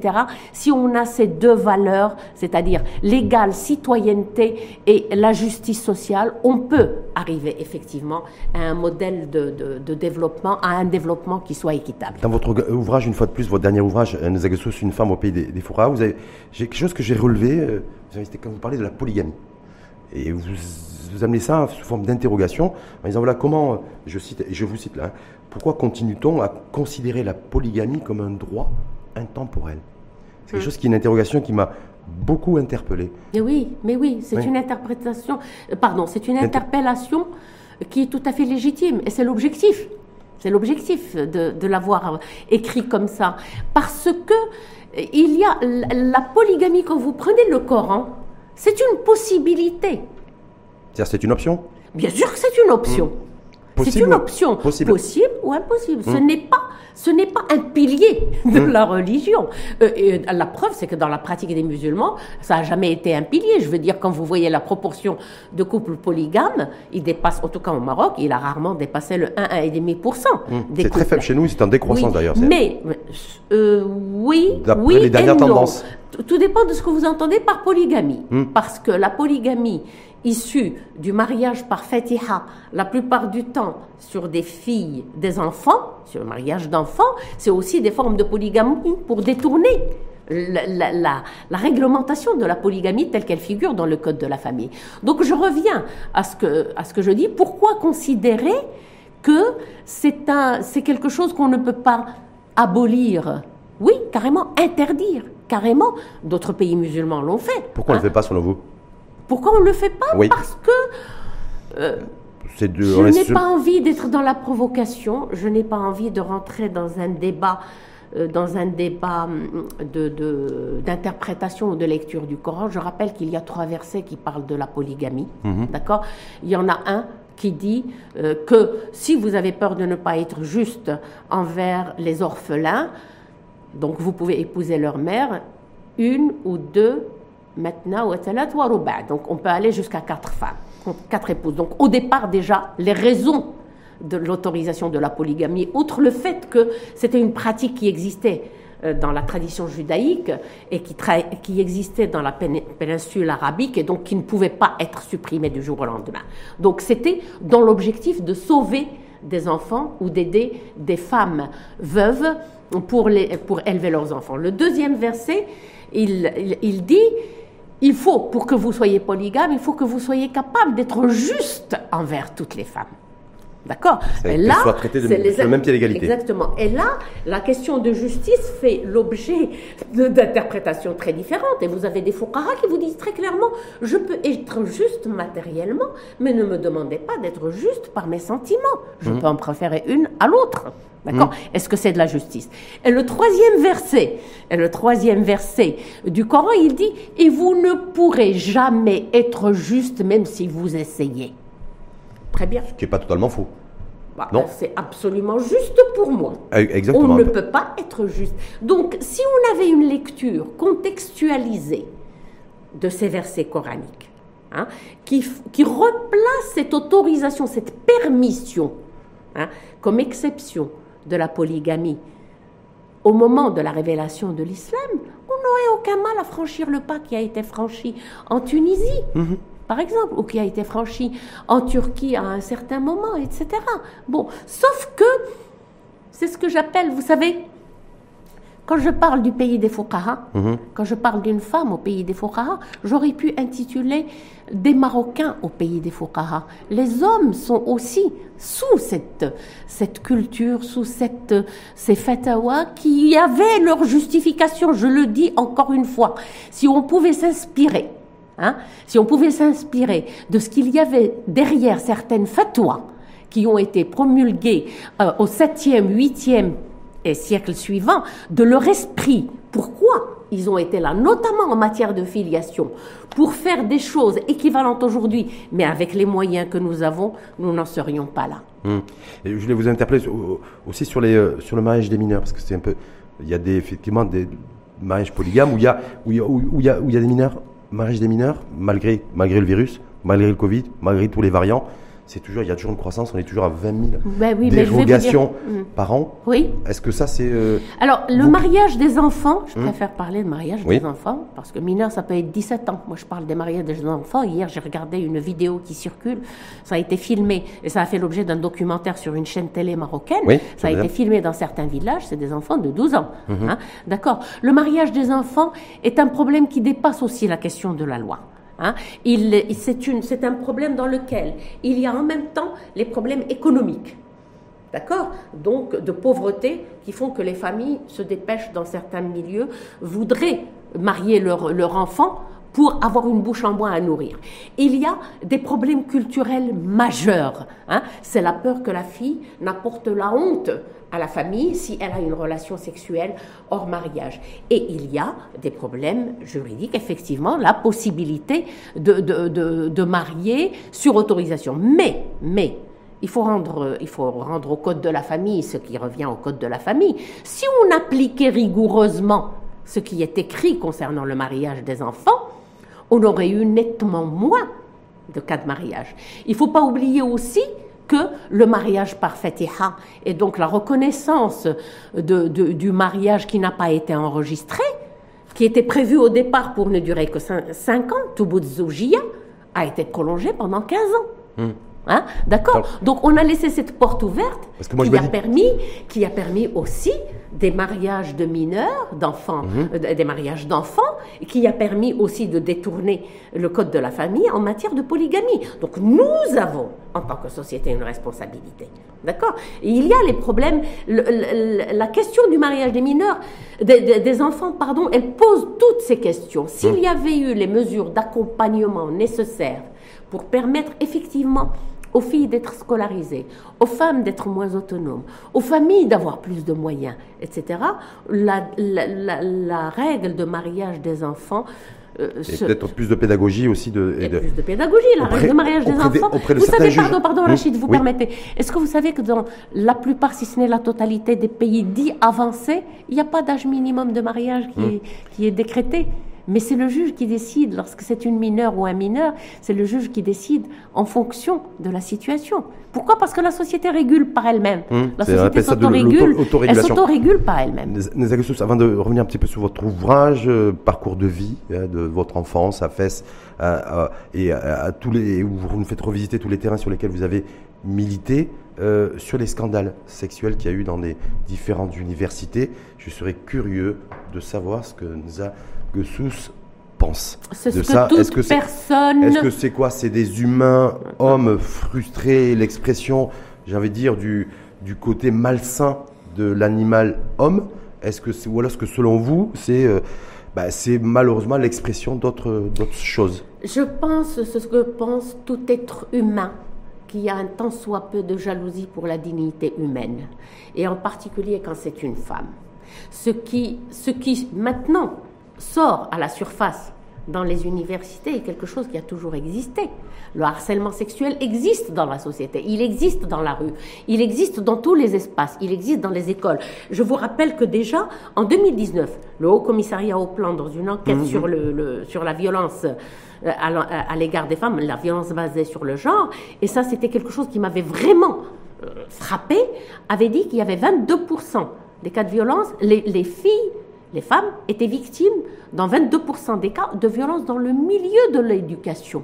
Si on a ces deux valeurs, c'est-à-dire l'égale citoyenneté et la justice sociale, on peut arriver effectivement à un modèle de, de, de développement, à un développement qui soit équitable. Dans votre ouvrage, une fois de plus, votre dernier ouvrage, Nous une femme au pays des, des vous avez, j'ai quelque chose que j'ai relevé, euh, c'était quand vous parlez de la polygamie. Et vous, vous amenez ça sous forme d'interrogation en disant voilà comment, je, cite, et je vous cite là, hein, pourquoi continue-t-on à considérer la polygamie comme un droit intemporel? C'est quelque hmm. chose qui est une interrogation qui m'a beaucoup interpellé. Mais oui, mais oui, c'est une interprétation, euh, pardon, c'est une interpellation qui est tout à fait légitime et c'est l'objectif. C'est l'objectif de, de l'avoir écrit comme ça. Parce que il y a la polygamie, quand vous prenez le Coran, c'est une possibilité. C'est-à-dire c'est une option? Bien sûr que c'est une option. Hmm. C'est une option possible, ou impossible. Ce hmm. n'est pas, ce n'est pas un pilier de hmm. la religion. Euh, et la preuve, c'est que dans la pratique des musulmans, ça n'a jamais été un pilier. Je veux dire, quand vous voyez la proportion de couples polygames, il dépasse, en tout cas au Maroc, il a rarement dépassé le 1, 1,5%. C'est très faible chez nous, c'est en décroissance d'ailleurs. Mais, euh, oui, oui les dernières tendances. Tout dépend de ce que vous entendez par polygamie. Parce que la polygamie issus du mariage par Fatiha, la plupart du temps sur des filles, des enfants, sur le mariage d'enfants, c'est aussi des formes de polygamie pour détourner la, la, réglementation de la polygamie telle qu'elle figure dans le code de la famille. Donc je reviens à ce que, à ce que je dis. Pourquoi considérer que c'est quelque chose qu'on ne peut pas abolir? Oui, carrément interdire. Carrément, d'autres pays musulmans l'ont fait. Pourquoi on ne le hein. fait pas selon vous? Pourquoi on ne le fait pas Parce que euh, je n'ai pas envie d'être dans la provocation, je n'ai pas envie de rentrer dans un débat euh, dans un débat hum, d'interprétation de, ou de lecture du Coran. Je rappelle qu'il y a trois versets qui parlent de la polygamie. Mhm. D'accord? Il y en a un qui dit euh, que si vous avez peur de ne pas être juste envers les orphelins, donc vous pouvez épouser leur mère, une ou deux Donc on peut aller jusqu'à quatre femmes, quatre épouses. Donc au départ déjà, les raisons de l'autorisation de la polygamie, outre le fait que c'était une pratique qui existait euh, dans la tradition judaïque et qui, qui existait dans la péninsule arabique et donc qui ne pouvait pas être supprimée du jour au lendemain. Donc c'était dans l'objectif de sauver des enfants ou d'aider des femmes veuves pour, élever leurs enfants. Le deuxième verset, il dit il faut, pour que vous soyez polygame, il faut que vous soyez capable d'être juste envers toutes les femmes. D'accord Et là, soit traité de, le même pied d'égalité. Exactement. Et là, la question de justice fait l'objet d'interprétations très différentes. Et vous avez des fuqaha qui vous disent très clairement je peux être juste matériellement, mais ne me demandez pas d'être juste par mes sentiments. Je mhm. peux en préférer une à l'autre. D'accord mhm. Est-ce que c'est de la justice Et le troisième verset, et le troisième verset du Coran, il dit Et vous ne pourrez jamais être juste même si vous essayez. Très bien. Ce qui n'est pas totalement faux. Bah, non. C'est absolument juste pour moi. Eh, exactement. On ne peut pas être juste. Donc, si on avait une lecture contextualisée de ces versets coraniques, hein, qui, qui replace cette autorisation, cette permission, hein, comme exception de la polygamie, au moment de la révélation de l'islam, on n'aurait aucun mal à franchir le pas qui a été franchi en Tunisie. Mhm par exemple, ou qui a été franchi en Turquie à un certain moment, etc. Bon, sauf que c'est ce que j'appelle, vous savez, quand je parle du pays des Fouqaha, mhm. quand je parle d'une femme au pays des Fouqaha, j'aurais pu intituler des Marocains au pays des Fouqaha. Les hommes sont aussi sous cette, cette culture, sous cette, ces fatawas qui avaient leur justification. Je le dis encore une fois. Si on pouvait s'inspirer Hein, si on pouvait s'inspirer de ce qu'il y avait derrière certaines fatwas qui ont été promulguées euh, au 7e, 8e et siècle suivant, de leur esprit Pourquoi ils ont été là, notamment en matière de filiation, pour faire des choses équivalentes aujourd'hui, mais avec les moyens que nous avons, nous n'en serions pas là. Hum. Je voulais vous interpeller aussi euh, sur le mariage des mineurs, parce que c'est un peu. Il y a effectivement des mariages polygames où il y a, des mineurs, mariage des mineurs, malgré le virus, malgré le Covid, malgré tous les variants c'est toujours, il y a toujours une croissance, on est toujours à 20 000 ben dérogations hmm. par an. Oui. Est-ce que ça, c'est. Euh, Alors, le mariage des enfants, je hmm. préfère parler de mariage des enfants, parce que mineur, ça peut être 17 ans. Moi, je parle des mariages des enfants. Hier, j'ai regardé une vidéo qui circule. Ça a été filmé, et ça a fait l'objet d'un documentaire sur une chaîne télé marocaine. Oui, ça a été filmé dans certains villages, c'est des enfants de 12 ans. Mhm. Hein. D'accord Le mariage des enfants est un problème qui dépasse aussi la question de la loi. Hein. c'est un problème dans lequel il y a en même temps les problèmes économiques. D'accord? Donc, de pauvreté qui font que les familles se dépêchent dans certains milieux, voudraient marier leur, leur enfant pour avoir une bouche en bois à nourrir. Il y a des problèmes culturels majeurs. Hein. C'est la peur que la fille n'apporte la honte à la famille si elle a une relation sexuelle hors mariage. Et il y a des problèmes juridiques, effectivement, la possibilité de, de, de, de marier sur autorisation. Mais, mais, il faut, rendre, il faut rendre au code de la famille ce qui revient au code de la famille. Si on appliquait rigoureusement ce qui est écrit concernant le mariage des enfants, on aurait eu nettement moins de cas de mariage. Il ne faut pas oublier aussi que le mariage par fatiha et donc la reconnaissance de, du mariage qui n'a pas été enregistré, qui était prévu au départ pour ne durer que 5 ans, Tubut Zoujia, a été prolongé pendant 15 ans. Hmm. Hein? D'accord? Donc on a laissé cette porte ouverte qui, a permis, qui a permis aussi des mariages de mineurs, d'enfants, mhm. euh, des mariages d'enfants, qui a permis aussi de détourner le code de la famille en matière de polygamie. Donc nous avons, en tant que société, une responsabilité. D'accord? Il y a les problèmes, la question du mariage des mineurs, des, enfants, pardon, elle pose toutes ces questions. S'il mhm. y avait eu les mesures d'accompagnement nécessaires pour permettre effectivement aux filles d'être scolarisées, aux femmes d'être moins autonomes, aux familles d'avoir plus de moyens, etc., la, la, règle de mariage des enfants euh, et peut-être plus de pédagogie aussi. De, et, plus de pédagogie, la règle de mariage des enfants. vous savez, pardon, pardon, Rachid, vous permettez. Est-ce que vous savez que dans la plupart, si ce n'est la totalité des pays dits avancés, il n'y a pas d'âge minimum de mariage qui, hmm. est, qui est décrété? Mais c'est le juge qui décide, lorsque c'est une mineure ou un mineur, c'est le juge qui décide en fonction de la situation. Pourquoi? Parce que la société régule par elle-même. Hum, la société s'autorégule, elle s'autorégule par elle-même. Avant de revenir un petit peu sur votre ouvrage, euh, parcours de vie, hein, de votre enfance à Fès, et à, tous les, où vous nous faites revisiter tous les terrains sur lesquels vous avez milité, euh, sur les scandales sexuels qu'il y a eu dans les différentes universités, je serais curieux de savoir ce que nous a Gessous pense de que ça. Est-ce que personne. Est-ce que c'est quoi? C'est des humains, hommes frustrés, l'expression, j'ai envie de dire, du, du côté malsain de l'animal homme Est-ce que c'est, ou alors est-ce que selon vous, c'est, euh, bah, c'est malheureusement l'expression d'autres, d'autres choses? Je pense, c'est ce que pense tout être humain qui a un tant soit peu de jalousie pour la dignité humaine, et en particulier quand c'est une femme. Ce qui, ce qui maintenant sort à la surface dans les universités est quelque chose qui a toujours existé. Le harcèlement sexuel existe dans la société, il existe dans la rue, il existe dans tous les espaces, il existe dans les écoles. Je vous rappelle que déjà en 2019, le Haut Commissariat au Plan, dans une enquête mhm. sur, le, sur la violence euh, à l'égard des femmes, la violence basée sur le genre, et ça c'était quelque chose qui m'avait vraiment euh, frappé, avait dit qu'il y avait 22% des cas de violence, les, les filles les femmes étaient victimes, dans 22% des cas, de violences dans le milieu de l'éducation.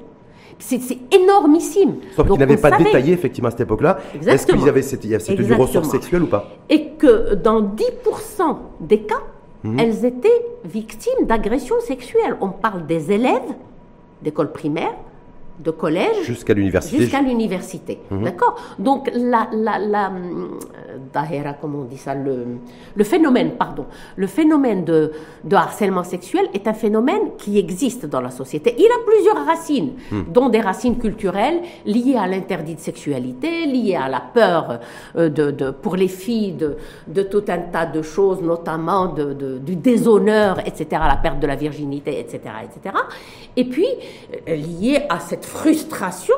C'est énormissime. Sauf qu'ils n'avaient pas détaillé effectivement à cette époque-là. Est-ce qu'il y avait c'était du ressort sexuel ou pas Et que dans 10% des cas, mhm. elles étaient victimes d'agressions sexuelles. On parle des élèves d'école primaire, de collège jusqu'à l'université. Jusqu'à l'université. Mhm. D'accord? Donc la, la, la, d'ahera, comme on dit ça, le, le phénomène, pardon, le phénomène de, de, harcèlement sexuel est un phénomène qui existe dans la société. Il a plusieurs racines, hmm. dont des racines culturelles liées à l'interdit de sexualité, liées à la peur euh, de, de pour les filles de, de, tout un tas de choses, notamment de, du déshonneur, etc., la perte de la virginité, etc., etc. Et puis, euh, liées à cette frustration,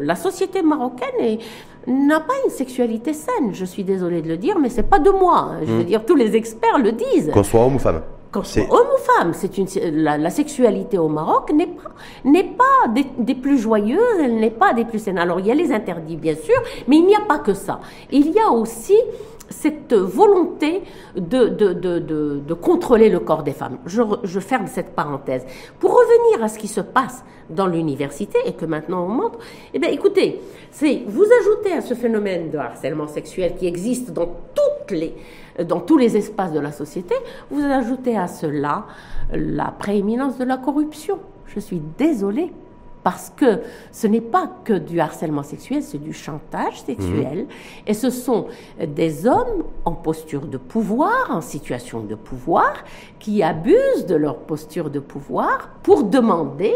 la société marocaine n'a pas une sexualité saine. Je suis désolée de le dire, mais c'est pas de moi. Je veux hmm. dire, tous les experts le disent. Qu'on soit homme ou femme. Qu'on soit homme ou femme, c'est une la, sexualité au Maroc n'est pas n'est pas des, plus joyeuses, elle n'est pas des plus saines. Alors il y a les interdits bien sûr, mais il n'y a pas que ça. Il y a aussi cette volonté de, de, de, de, contrôler le corps des femmes. Je, ferme cette parenthèse. Pour revenir à ce qui se passe dans l'université et que maintenant on montre, eh bien écoutez, c'est vous ajoutez à ce phénomène de harcèlement sexuel qui existe dans toutes les dans tous les espaces de la société, vous ajoutez à cela la prééminence de la corruption. Je suis désolée parce que ce n'est pas que du harcèlement sexuel, c'est du chantage sexuel. Mhm. Et ce sont des hommes en posture de pouvoir, en situation de pouvoir, qui abusent de leur posture de pouvoir pour demander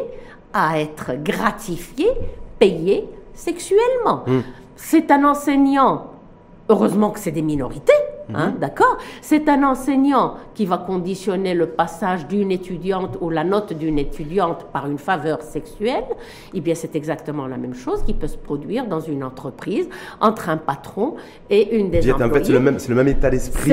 à être gratifiés, payés sexuellement. Mhm. C'est un enseignant, heureusement que c'est des minorités, Hein, mhm. D'accord C'est un enseignant qui va conditionner le passage d'une étudiante ou la note d'une étudiante par une faveur sexuelle. Eh bien, c'est exactement la même chose qui peut se produire dans une entreprise entre un patron et une des employées. En fait, c'est le, même, le même état d'esprit.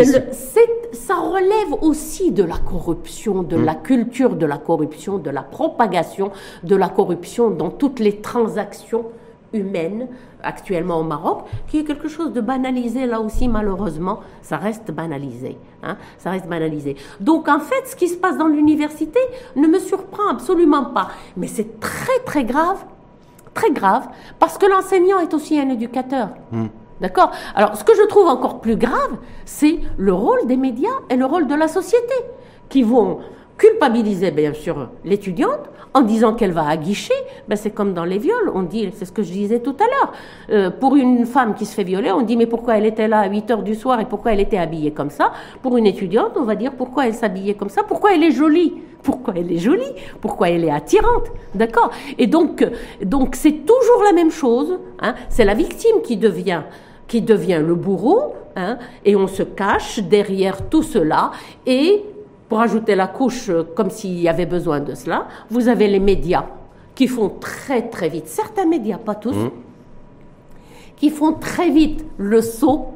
Ça relève aussi de la corruption, de mhm. la culture de la corruption, de la propagation de la corruption dans toutes les transactions humaines actuellement au Maroc, qui est quelque chose de banalisé là aussi malheureusement, ça reste banalisé, hein, ça reste banalisé. Donc en fait, ce qui se passe dans l'université ne me surprend absolument pas, mais c'est très très grave, très grave, parce que l'enseignant est aussi un éducateur. Hmm. D'accord? Alors, ce que je trouve encore plus grave, c'est le rôle des médias et le rôle de la société, qui vont culpabiliser bien sûr l'étudiante en disant qu'elle va aguicher, ben c'est comme dans les viols, on dit, c'est ce que je disais tout à l'heure, euh, pour une femme qui se fait violer, on dit mais pourquoi elle était là à 8 heures du soir et pourquoi elle était habillée comme ça? Pour une étudiante, on va dire pourquoi elle s'habillait comme ça, pourquoi elle est jolie? Pourquoi elle est jolie, pourquoi elle est attirante, d'accord? Et donc, donc c'est toujours la même chose. Hein. C'est la victime qui devient qui devient le bourreau, hein, et on se cache derrière tout cela, et pour ajouter la couche euh, comme s'il y avait besoin de cela, vous avez les médias qui font très très vite, certains médias, pas tous, mmh. qui font très vite le saut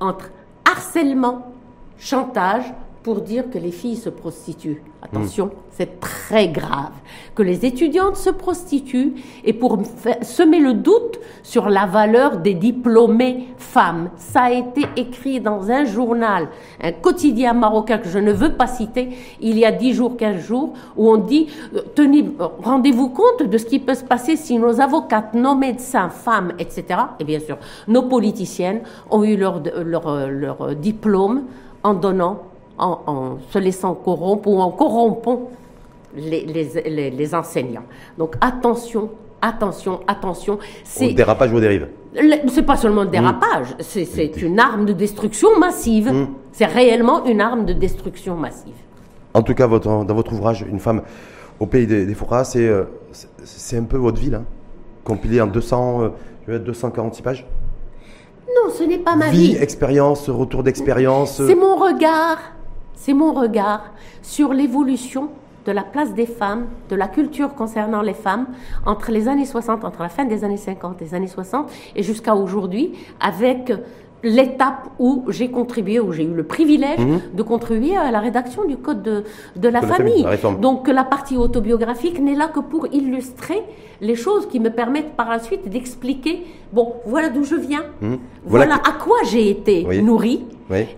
entre harcèlement, chantage, pour dire que les filles se prostituent. Attention, c'est très grave. Que les étudiantes se prostituent et pour semer le doute sur la valeur des diplômées femmes. Ça a été écrit dans un journal, un quotidien marocain que je ne veux pas citer, il y a 10 jours, 15 jours, où on dit, euh, tenez, rendez-vous compte de ce qui peut se passer si nos avocates, nos médecins, femmes, etc., et bien sûr, nos politiciennes ont eu leur, leur, leur diplôme en donnant en, se laissant corrompre ou en corrompant les, les, les, enseignants. Donc attention, attention, attention. C'est au dérapage ou aux dérives. C'est pas seulement le dérapage, mmh. c'est une arme de destruction massive. Mmh. C'est réellement une arme de destruction massive. En tout cas, votre, dans votre ouvrage, Une femme au pays des, des euh, c'est un peu votre ville, hein, compilé en 200, euh, 246 pages. Non, ce n'est pas ma vie. Vie, expérience, retour d'expérience. C'est mon regard c'est mon regard sur l'évolution de la place des femmes, de la culture concernant les femmes entre les années 60, entre la fin des années 50 et les années 60 et jusqu'à aujourd'hui avec l'étape où j'ai contribué, où j'ai eu le privilège mhm. de contribuer à la rédaction du code de, de la famille. Donc la partie autobiographique n'est là que pour illustrer les choses qui me permettent par la suite d'expliquer, bon, voilà d'où je viens, mhm. voilà, à quoi j'ai été nourri,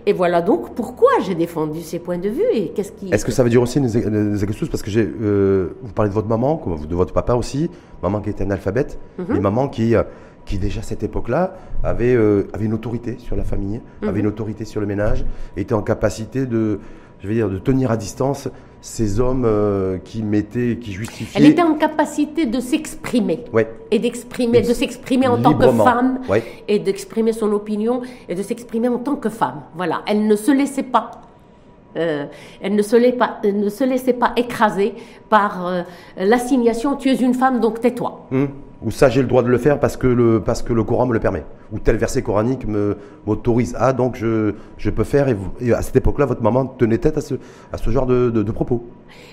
et voilà donc pourquoi j'ai défendu ces points de vue et qu'est-ce qui... Est-ce que ça veut dire aussi des excuses Parce que j'ai, euh, vous parlez de votre maman, de votre papa aussi, maman qui était analphabète, mm et maman qui... Euh, qui déjà à cette époque-là avait, euh, avait une autorité sur la famille, avait mhm. une autorité sur le ménage, était en capacité de, je vais dire, de tenir à distance ces hommes euh, qui mettaient, qui justifiaient. Elle était en capacité de s'exprimer. Ouais. Et d'exprimer, de s'exprimer en tant que femme. Ouais. Et d'exprimer son opinion et de s'exprimer en tant que femme. Voilà. Elle ne se laissait pas. euh, elle ne se, laissait pas, elle ne se laissait pas écraser par euh, l'assignation tu es une femme donc tais-toi. Hum. Ou ça, j'ai le droit de le faire parce que le, parce que le Coran me le permet. Ou tel verset coranique m'autorise. Ah, donc je, je peux faire. Et, à cette époque-là, votre maman tenait tête à ce, à ce genre de, de- de propos.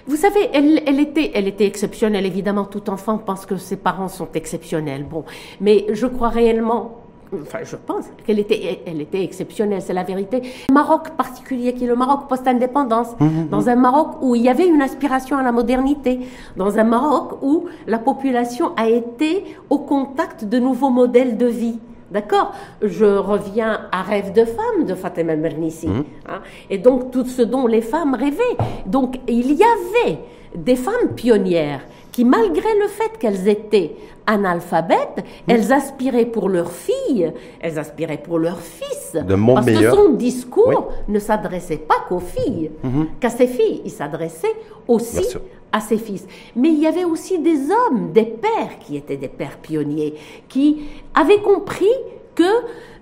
Vous savez, elle, elle était, elle était exceptionnelle, évidemment, tout enfant pense que ses parents sont exceptionnels. Bon, mais je crois réellement, enfin, je pense qu'elle était, elle était exceptionnelle, c'est la vérité. Le Maroc particulier, qui est le Maroc post-indépendance, dans un Maroc où il y avait une aspiration à la modernité, dans un Maroc où la population a été au contact de nouveaux modèles de vie. D'accord? Je reviens à Rêve de femme de Fatima Mernissi. hein, et donc, tout ce dont les femmes rêvaient. Donc, il y avait des femmes pionnières qui, malgré le fait qu'elles étaient analphabètes, elles aspiraient pour leurs filles, elles aspiraient pour leurs fils. D'un monde parce meilleur. que son discours Oui. ne s'adressait pas qu'aux filles, qu'à ses filles. Il s'adressait aussi à ses fils. Mais il y avait aussi des hommes, des pères qui étaient des pères pionniers, qui avaient compris que,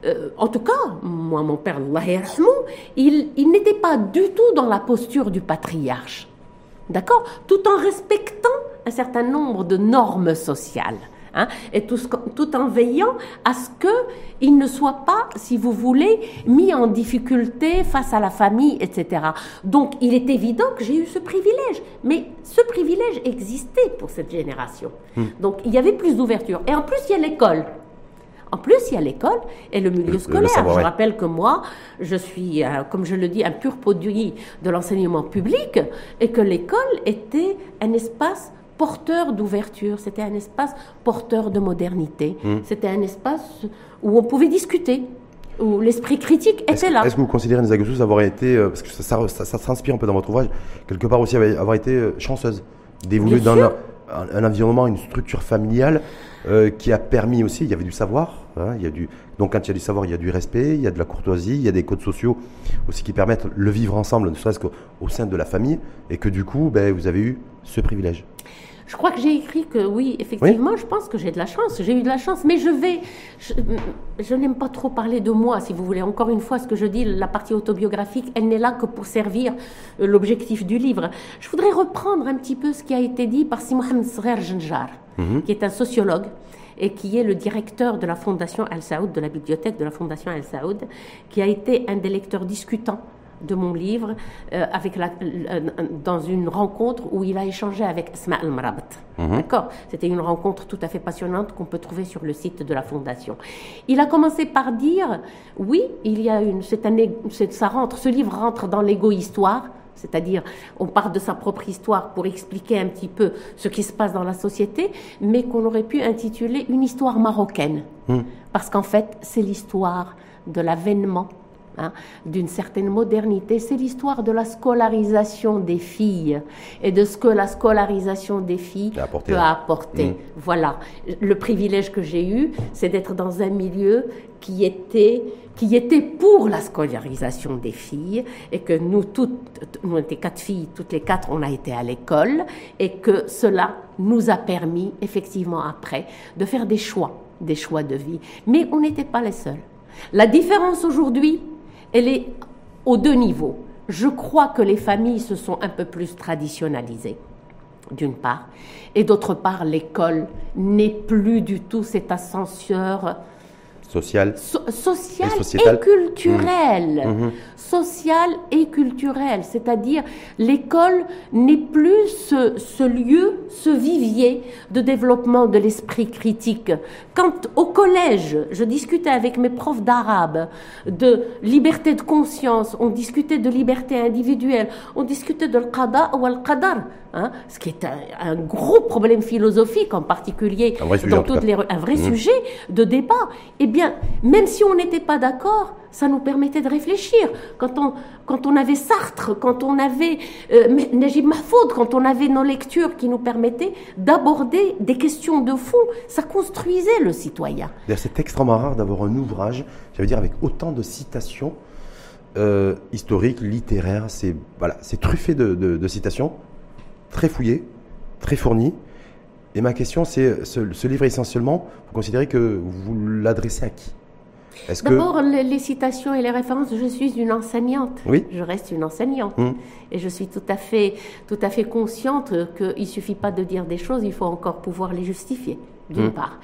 euh, en tout cas, moi, mon père, il, il n'était pas du tout dans la posture du patriarche. D'accord? Tout en respectant un certain nombre de normes sociales. hein, et tout, ce tout en veillant à ce qu'il ne soit pas, si vous voulez, mis en difficulté face à la famille, etc. Donc, il est évident que j'ai eu ce privilège. Mais ce privilège existait pour cette génération. Donc, il y avait plus d'ouverture. Et en plus, il y a l'école. En plus, il y a l'école et le milieu le scolaire. savoir, je ouais. rappelle que moi, je suis, euh, comme je le dis, un pur produit de l'enseignement public et que l'école était un espace porteur d'ouverture, c'était un espace porteur de modernité, Hmm. c'était un espace où on pouvait discuter, où l'esprit critique était là. est-ce que vous considérez, Nisa avoir été, euh, parce que ça, ça, ça, ça transpire un peu dans votre ouvrage, quelque part aussi avoir été euh, chanceuse, d'évoluer dans un, un environnement, une structure familiale euh, qui a permis aussi, il y avait du savoir, hein, il y a du, donc quand il y a du savoir, il y a du respect, il y a de la courtoisie, il y a des codes sociaux aussi qui permettent le vivre ensemble, ne serait-ce qu'au au sein de la famille, et que du coup, ben, vous avez eu ce privilège. Je crois que j'ai écrit que oui, effectivement, je pense que j'ai de la chance. J'ai eu de la chance, mais je vais. Je, je n'aime pas trop parler de moi, si vous voulez. Encore une fois, ce que je dis, la partie autobiographique, elle n'est là que pour servir euh, l'objectif du livre. Je voudrais reprendre un petit peu ce qui a été dit par Si Mohamed Srer Janjar, qui est un sociologue et qui est le directeur de la Fondation Al Saoud, de la bibliothèque de la Fondation Al Saoud, qui a été un des lecteurs discutants de mon livre euh, avec la, euh, dans une rencontre où il a échangé avec Asma Al-Marabat. D'accord? C'était une rencontre tout à fait passionnante qu'on peut trouver sur le site de la Fondation. Il a commencé par dire oui, il y a une. É- c'est- ça rentre, ce livre rentre dans l'égo-histoire. C'est-à-dire, on part de sa propre histoire pour expliquer un petit peu ce qui se passe dans la société, mais qu'on aurait pu intituler une histoire marocaine. Parce qu'en fait, c'est l'histoire de l'avènement hein, d'une certaine modernité. C'est l'histoire de la scolarisation des filles et de ce que la scolarisation des filles apporté. peut apporter. Mm. Voilà. Le privilège que j'ai eu, c'est d'être dans un milieu qui était qui était pour la scolarisation des filles et que nous toutes, nous étions quatre filles, toutes les quatre, on a été à l'école et que cela nous a permis effectivement après de faire des choix, des choix de vie. Mais on n'était pas les seuls. La différence aujourd'hui, elle est aux deux niveaux. Je crois que les familles se sont un peu plus traditionnalisées d'une part, et d'autre part, l'école n'est plus du tout cet ascenseur Social. so- social Et culturel. Mhm. Social et culturel, c'est-à-dire l'école n'est plus ce, ce lieu, ce vivier de développement de l'esprit critique. Quand au collège, je discutais avec mes profs d'arabe de liberté de conscience, on discutait de liberté individuelle, on discutait de l'qada ou al-qadar, hein, ce qui est un, un gros problème philosophique en particulier Un vrai sujet, dans tout toutes les un vrai sujet de débat. Eh bien, même si on n'était pas d'accord, ça nous permettait de réfléchir. Quand on, quand on avait Sartre, quand on avait euh, Najib Mahfoud, quand on avait nos lectures qui nous permettaient d'aborder des questions de fond, ça construisait le citoyen. C'est extrêmement rare d'avoir un ouvrage, j'allais dire, avec autant de citations euh, historique, littéraire. C'est voilà, truffé de, citations, très fouillé, très fourni. Et ma question, c'est ce, ce, livre essentiellement, vous considérez que vous l'adressez à qui? D'abord, les, citations et les références, je suis une enseignante. Oui. Je reste une enseignante. Hum. Et je suis tout à fait, tout à fait consciente qu'il ne suffit pas de dire des choses, il faut encore pouvoir les justifier, d'une hum. part.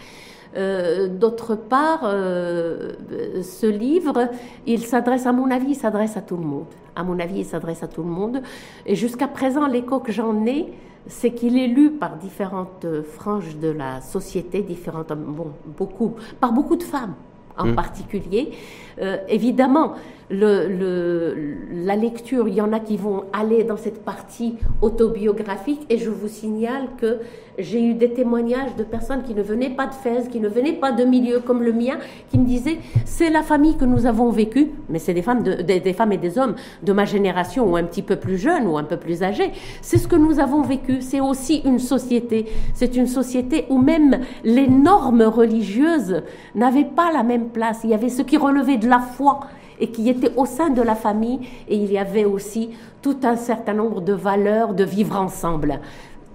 Euh, d'autre part, euh, ce livre, il s'adresse, à mon avis, il s'adresse à tout le monde. À mon avis, il s'adresse à tout le monde. Et jusqu'à présent, l'écho que j'en ai, c'est qu'il est lu par différentes franges de la société, différentes, bon, beaucoup, par beaucoup de femmes en mmh. particulier. Euh, évidemment, le, la lecture, il y en a qui vont aller dans cette partie autobiographique et je vous signale que j'ai eu des témoignages de personnes qui ne venaient pas de Fès, qui ne venaient pas de milieux comme le mien, qui me disaient c'est la famille que nous avons vécue, mais c'est des femmes, des, femmes et des hommes de ma génération ou un petit peu plus jeunes ou un peu plus âgés. C'est ce que nous avons vécu. C'est aussi une société. C'est une société où même les normes religieuses n'avaient pas la même place. Il y avait ce qui relevait de la foi et qui était au sein de la famille et il y avait aussi tout un certain nombre de valeurs de vivre ensemble.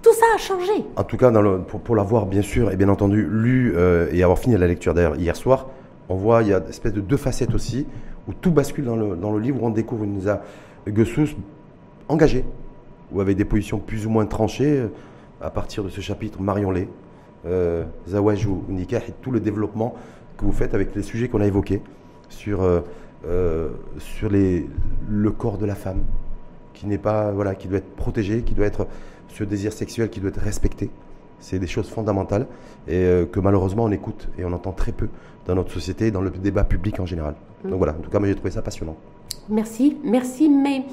Tout ça a changé. En tout cas, pour, l'avoir bien sûr et bien entendu lu euh, et avoir fini la lecture d'ailleurs hier soir, on voit il y a une espèce de deux facettes aussi où tout bascule dans le, dans le livre où on découvre une Gessous engagée ou avec des positions plus ou moins tranchées euh, à partir de ce chapitre Marion Lay, euh, Zawaj ou et tout le développement que vous faites avec les sujets qu'on a évoqués sur euh, euh, sur les, le corps de la femme, qui n'est pas voilà, qui doit être protégé, qui doit être ce désir sexuel qui doit être respecté. C'est des choses fondamentales et euh, que malheureusement on écoute et on entend très peu dans notre société, dans le débat public en général. Mm. Donc voilà, en tout cas, moi j'ai trouvé ça passionnant. Merci, merci, mais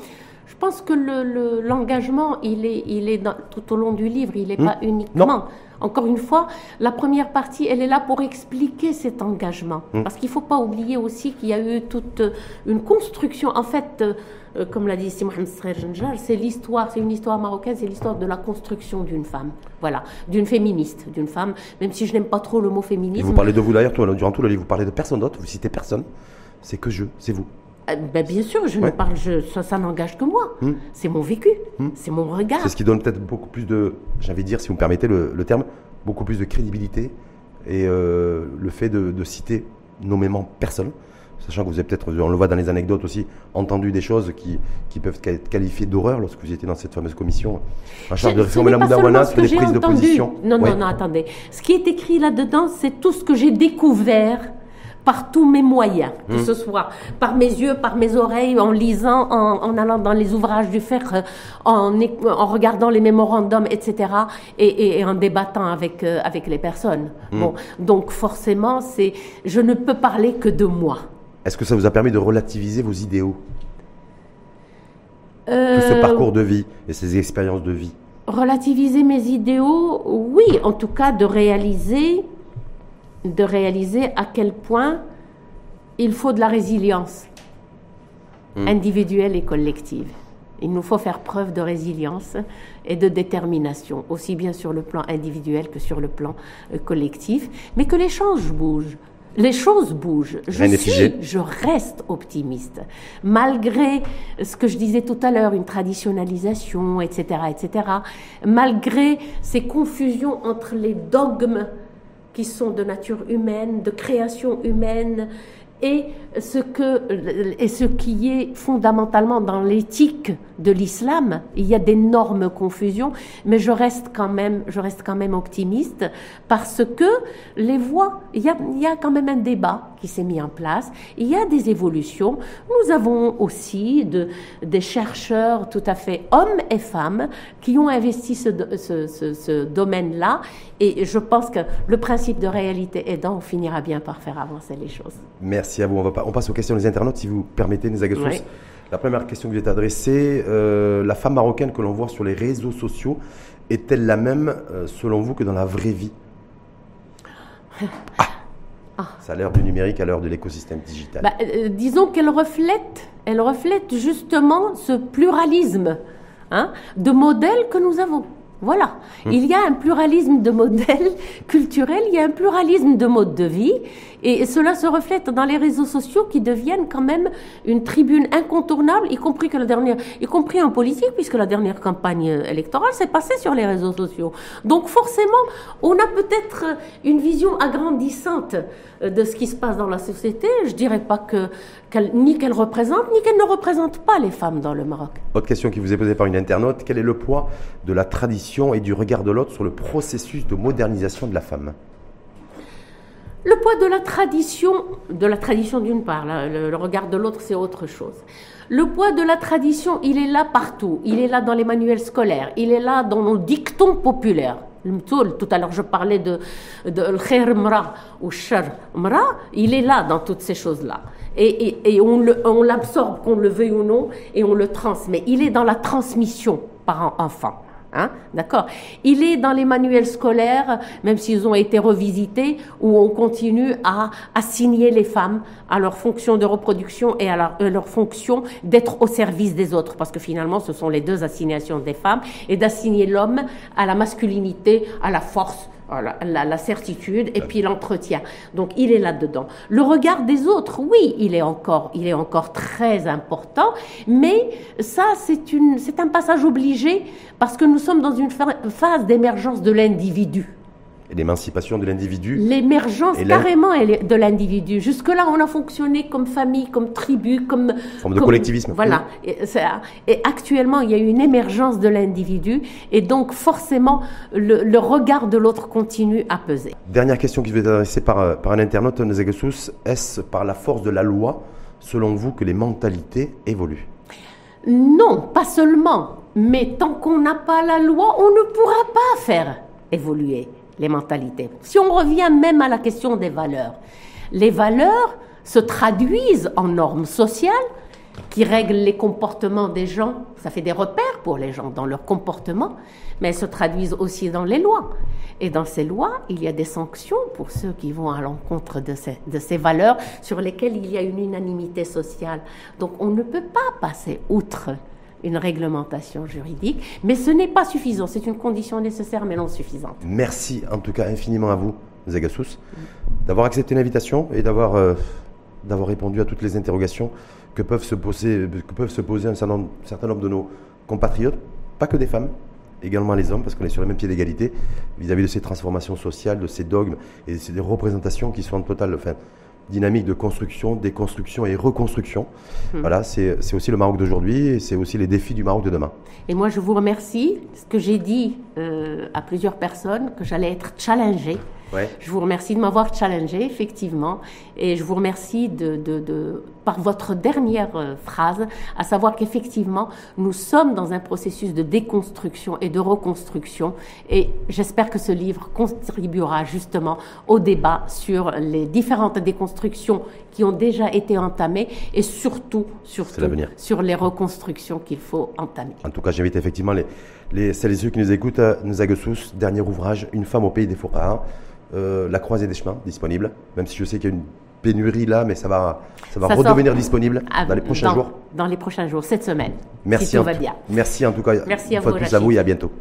je pense que l'engagement, le, il est, il est tout au long du livre, il n'est mm. pas uniquement. Encore une fois, la première partie, elle est là pour expliquer cet engagement. Mm. Parce qu'il ne faut pas oublier aussi qu'il y a eu toute une construction. En fait, euh, euh, comme l'a dit Si Mohamed c'est l'histoire, c'est une histoire marocaine, c'est l'histoire de la construction d'une femme. Voilà, d'une féministe, d'une femme, même si je n'aime pas trop le mot féminisme. vous parlez de vous d'ailleurs, durant tout le livre, vous parlez de personne d'autre, vous citez personne. C'est que je, c'est vous. Euh, ben, bien sûr, je ne parle, je, ça, n'engage que moi. Hmm. C'est mon vécu, hmm. c'est mon regard. C'est ce qui donne peut-être beaucoup plus de, j'avais dire, si vous me permettez le, terme, beaucoup plus de crédibilité et euh, le fait de, citer nommément personne, sachant que vous avez peut-être, on le voit dans les anecdotes aussi, entendu des choses qui, qui peuvent être qualifiées d'horreur lorsque vous étiez dans cette fameuse commission en charge de réformer la Moudawana sur les prises de position. Non, non, non, attendez. Ce qui est écrit là-dedans, c'est tout ce que j'ai découvert par tous mes moyens, que hmm. ce soit par mes yeux, par mes oreilles, en lisant, en, allant dans les ouvrages du fer, euh, en, en regardant les mémorandums, etc., et, en débattant avec, euh, avec les personnes. Hmm. Bon, donc forcément, c'est, je ne peux parler que de moi. Est-ce que ça vous a permis de relativiser vos idéaux? Euh, de ce parcours de vie et ces expériences de vie Relativiser mes idéaux, oui, en tout cas de réaliser de réaliser à quel point il faut de la résilience hmm. individuelle et collective. Il nous faut faire preuve de résilience et de détermination, aussi bien sur le plan individuel que sur le plan euh, collectif, mais que les choses bougent. Les choses bougent. Je, suis, je reste optimiste. Malgré ce que je disais tout à l'heure, une traditionnalisation, etc., etc., malgré ces confusions entre les dogmes qui sont de nature humaine, de création humaine, et ce, que, et ce qui est fondamentalement dans l'éthique de l'islam. Il y a d'énormes confusions, mais je reste quand même, je reste quand même optimiste parce que les voix, il y a, il y a quand même un débat qui s'est mis en place. Il y a des évolutions. Nous avons aussi de, des chercheurs tout à fait hommes et femmes qui ont investi ce domaine-là. Et je pense que le principe de réalité aidant, on finira bien par faire avancer les choses. Merci à vous. On, va, on passe aux questions des internautes, si vous permettez, Nisa oui. La première question que je vais t'adresser, euh, la femme marocaine que l'on voit sur les réseaux sociaux, est-elle la même, euh, selon vous, que dans la vraie vie? (laughs) Ah. ah. C'est à l'heure du numérique, à l'heure de l'écosystème digital. Bah, euh, disons qu'elle reflète, elle reflète justement ce pluralisme hein, de modèles que nous avons. Voilà. Il y a un pluralisme de modèles (laughs) culturels, il y a un pluralisme de modes de vie, et cela se reflète dans les réseaux sociaux qui deviennent quand même une tribune incontournable, y compris que la dernière, y compris en politique, puisque la dernière campagne électorale s'est passée sur les réseaux sociaux. Donc forcément, on a peut-être une vision agrandissante de ce qui se passe dans la société. Je dirais pas que ni qu'elle représente, ni qu'elle ne représente pas les femmes dans le Maroc. Autre question qui vous est posée par une internaute quel est le poids de la tradition et du regard de l'autre sur le processus de modernisation de la femme? Le poids de la tradition, de la tradition d'une part, le, regard de l'autre c'est autre chose. Le poids de la tradition, il est là partout. Il est là dans les manuels scolaires, il est là dans nos dictons populaires. Tout à l'heure, je parlais de, de mra ou shar mra. Il est là dans toutes ces choses-là. Et, et, et on l'absorbe, qu'on le veuille ou non, et on le transmet. Il est dans la transmission par enfant. Hein, D'accord. Il est dans les manuels scolaires, même s'ils ont été revisités, où on continue à assigner les femmes à leur fonction de reproduction et à leur, à leur fonction d'être au service des autres, parce que finalement, ce sont les deux assignations des femmes, et d'assigner l'homme à la masculinité, à la force, la, certitude et puis l'entretien. Donc il est là-dedans. Le regard des autres, oui, il est encore, il est encore très important, mais ça c'est un passage obligé parce que nous sommes dans une phase d'émergence de l'individu l'émancipation de l'individu. L'émergence carrément de l'individu. Jusque-là, on a fonctionné comme famille, comme tribu, comme... Forme de collectivisme. Voilà. Et, et, actuellement, il y a eu une émergence de l'individu et donc forcément, le, regard de l'autre continue à peser. Dernière question qui vous est adressée par, euh, par un internaute, Nezegesous. Est-ce par la force de la loi, selon vous, que les mentalités évoluent? Non, pas seulement. Mais tant qu'on n'a pas la loi, on ne pourra pas faire évoluer les mentalités. Si on revient même à la question des valeurs, les valeurs se traduisent en normes sociales qui règlent les comportements des gens. Ça fait des repères pour les gens dans leur comportement, mais elles se traduisent aussi dans les lois. Et dans ces lois, il y a des sanctions pour ceux qui vont à l'encontre de ces, de ces valeurs sur lesquelles il y a une unanimité sociale. Donc on ne peut pas passer outre une réglementation juridique, mais ce n'est pas suffisant. C'est une condition nécessaire, mais non suffisante. Merci en tout cas infiniment à vous, Zagassous, d'avoir accepté l'invitation et d'avoir euh, d'avoir répondu à toutes les interrogations que peuvent se poser, que peuvent se poser un certain, nombre, certain nombre de nos compatriotes, pas que des femmes, également les hommes, parce qu'on est sur le même pied d'égalité vis-à-vis de ces transformations sociales, de ces dogmes et de ces représentations qui sont en totale, enfin, dynamique de construction, déconstruction et reconstruction. Hmm. Voilà, c'est aussi le Maroc d'aujourd'hui et c'est aussi les défis du Maroc de demain. Et moi, je vous remercie. Ce que j'ai dit euh, à plusieurs personnes, que j'allais être challengée je vous remercie de m'avoir challengé, effectivement, et je vous remercie de, de, par votre dernière euh, phrase, à savoir qu'effectivement, nous sommes dans un processus de déconstruction et de reconstruction, et j'espère que ce livre contribuera justement au débat sur les différentes déconstructions qui ont déjà été entamées et surtout, surtout sur les reconstructions qu'il faut entamer. En tout cas, j'invite effectivement les, les, celles et ceux qui nous écoutent, à nous dernier ouvrage, Une femme au pays des forêts. Euh, la croisée des chemins disponible, même si je sais qu'il y a une pénurie là, mais ça va, ça va redevenir disponible dans les prochains jours. Dans les prochains jours, cette semaine. Merci. Si tout va bien. Merci en tout cas. Merci à vous. à vous et à bientôt.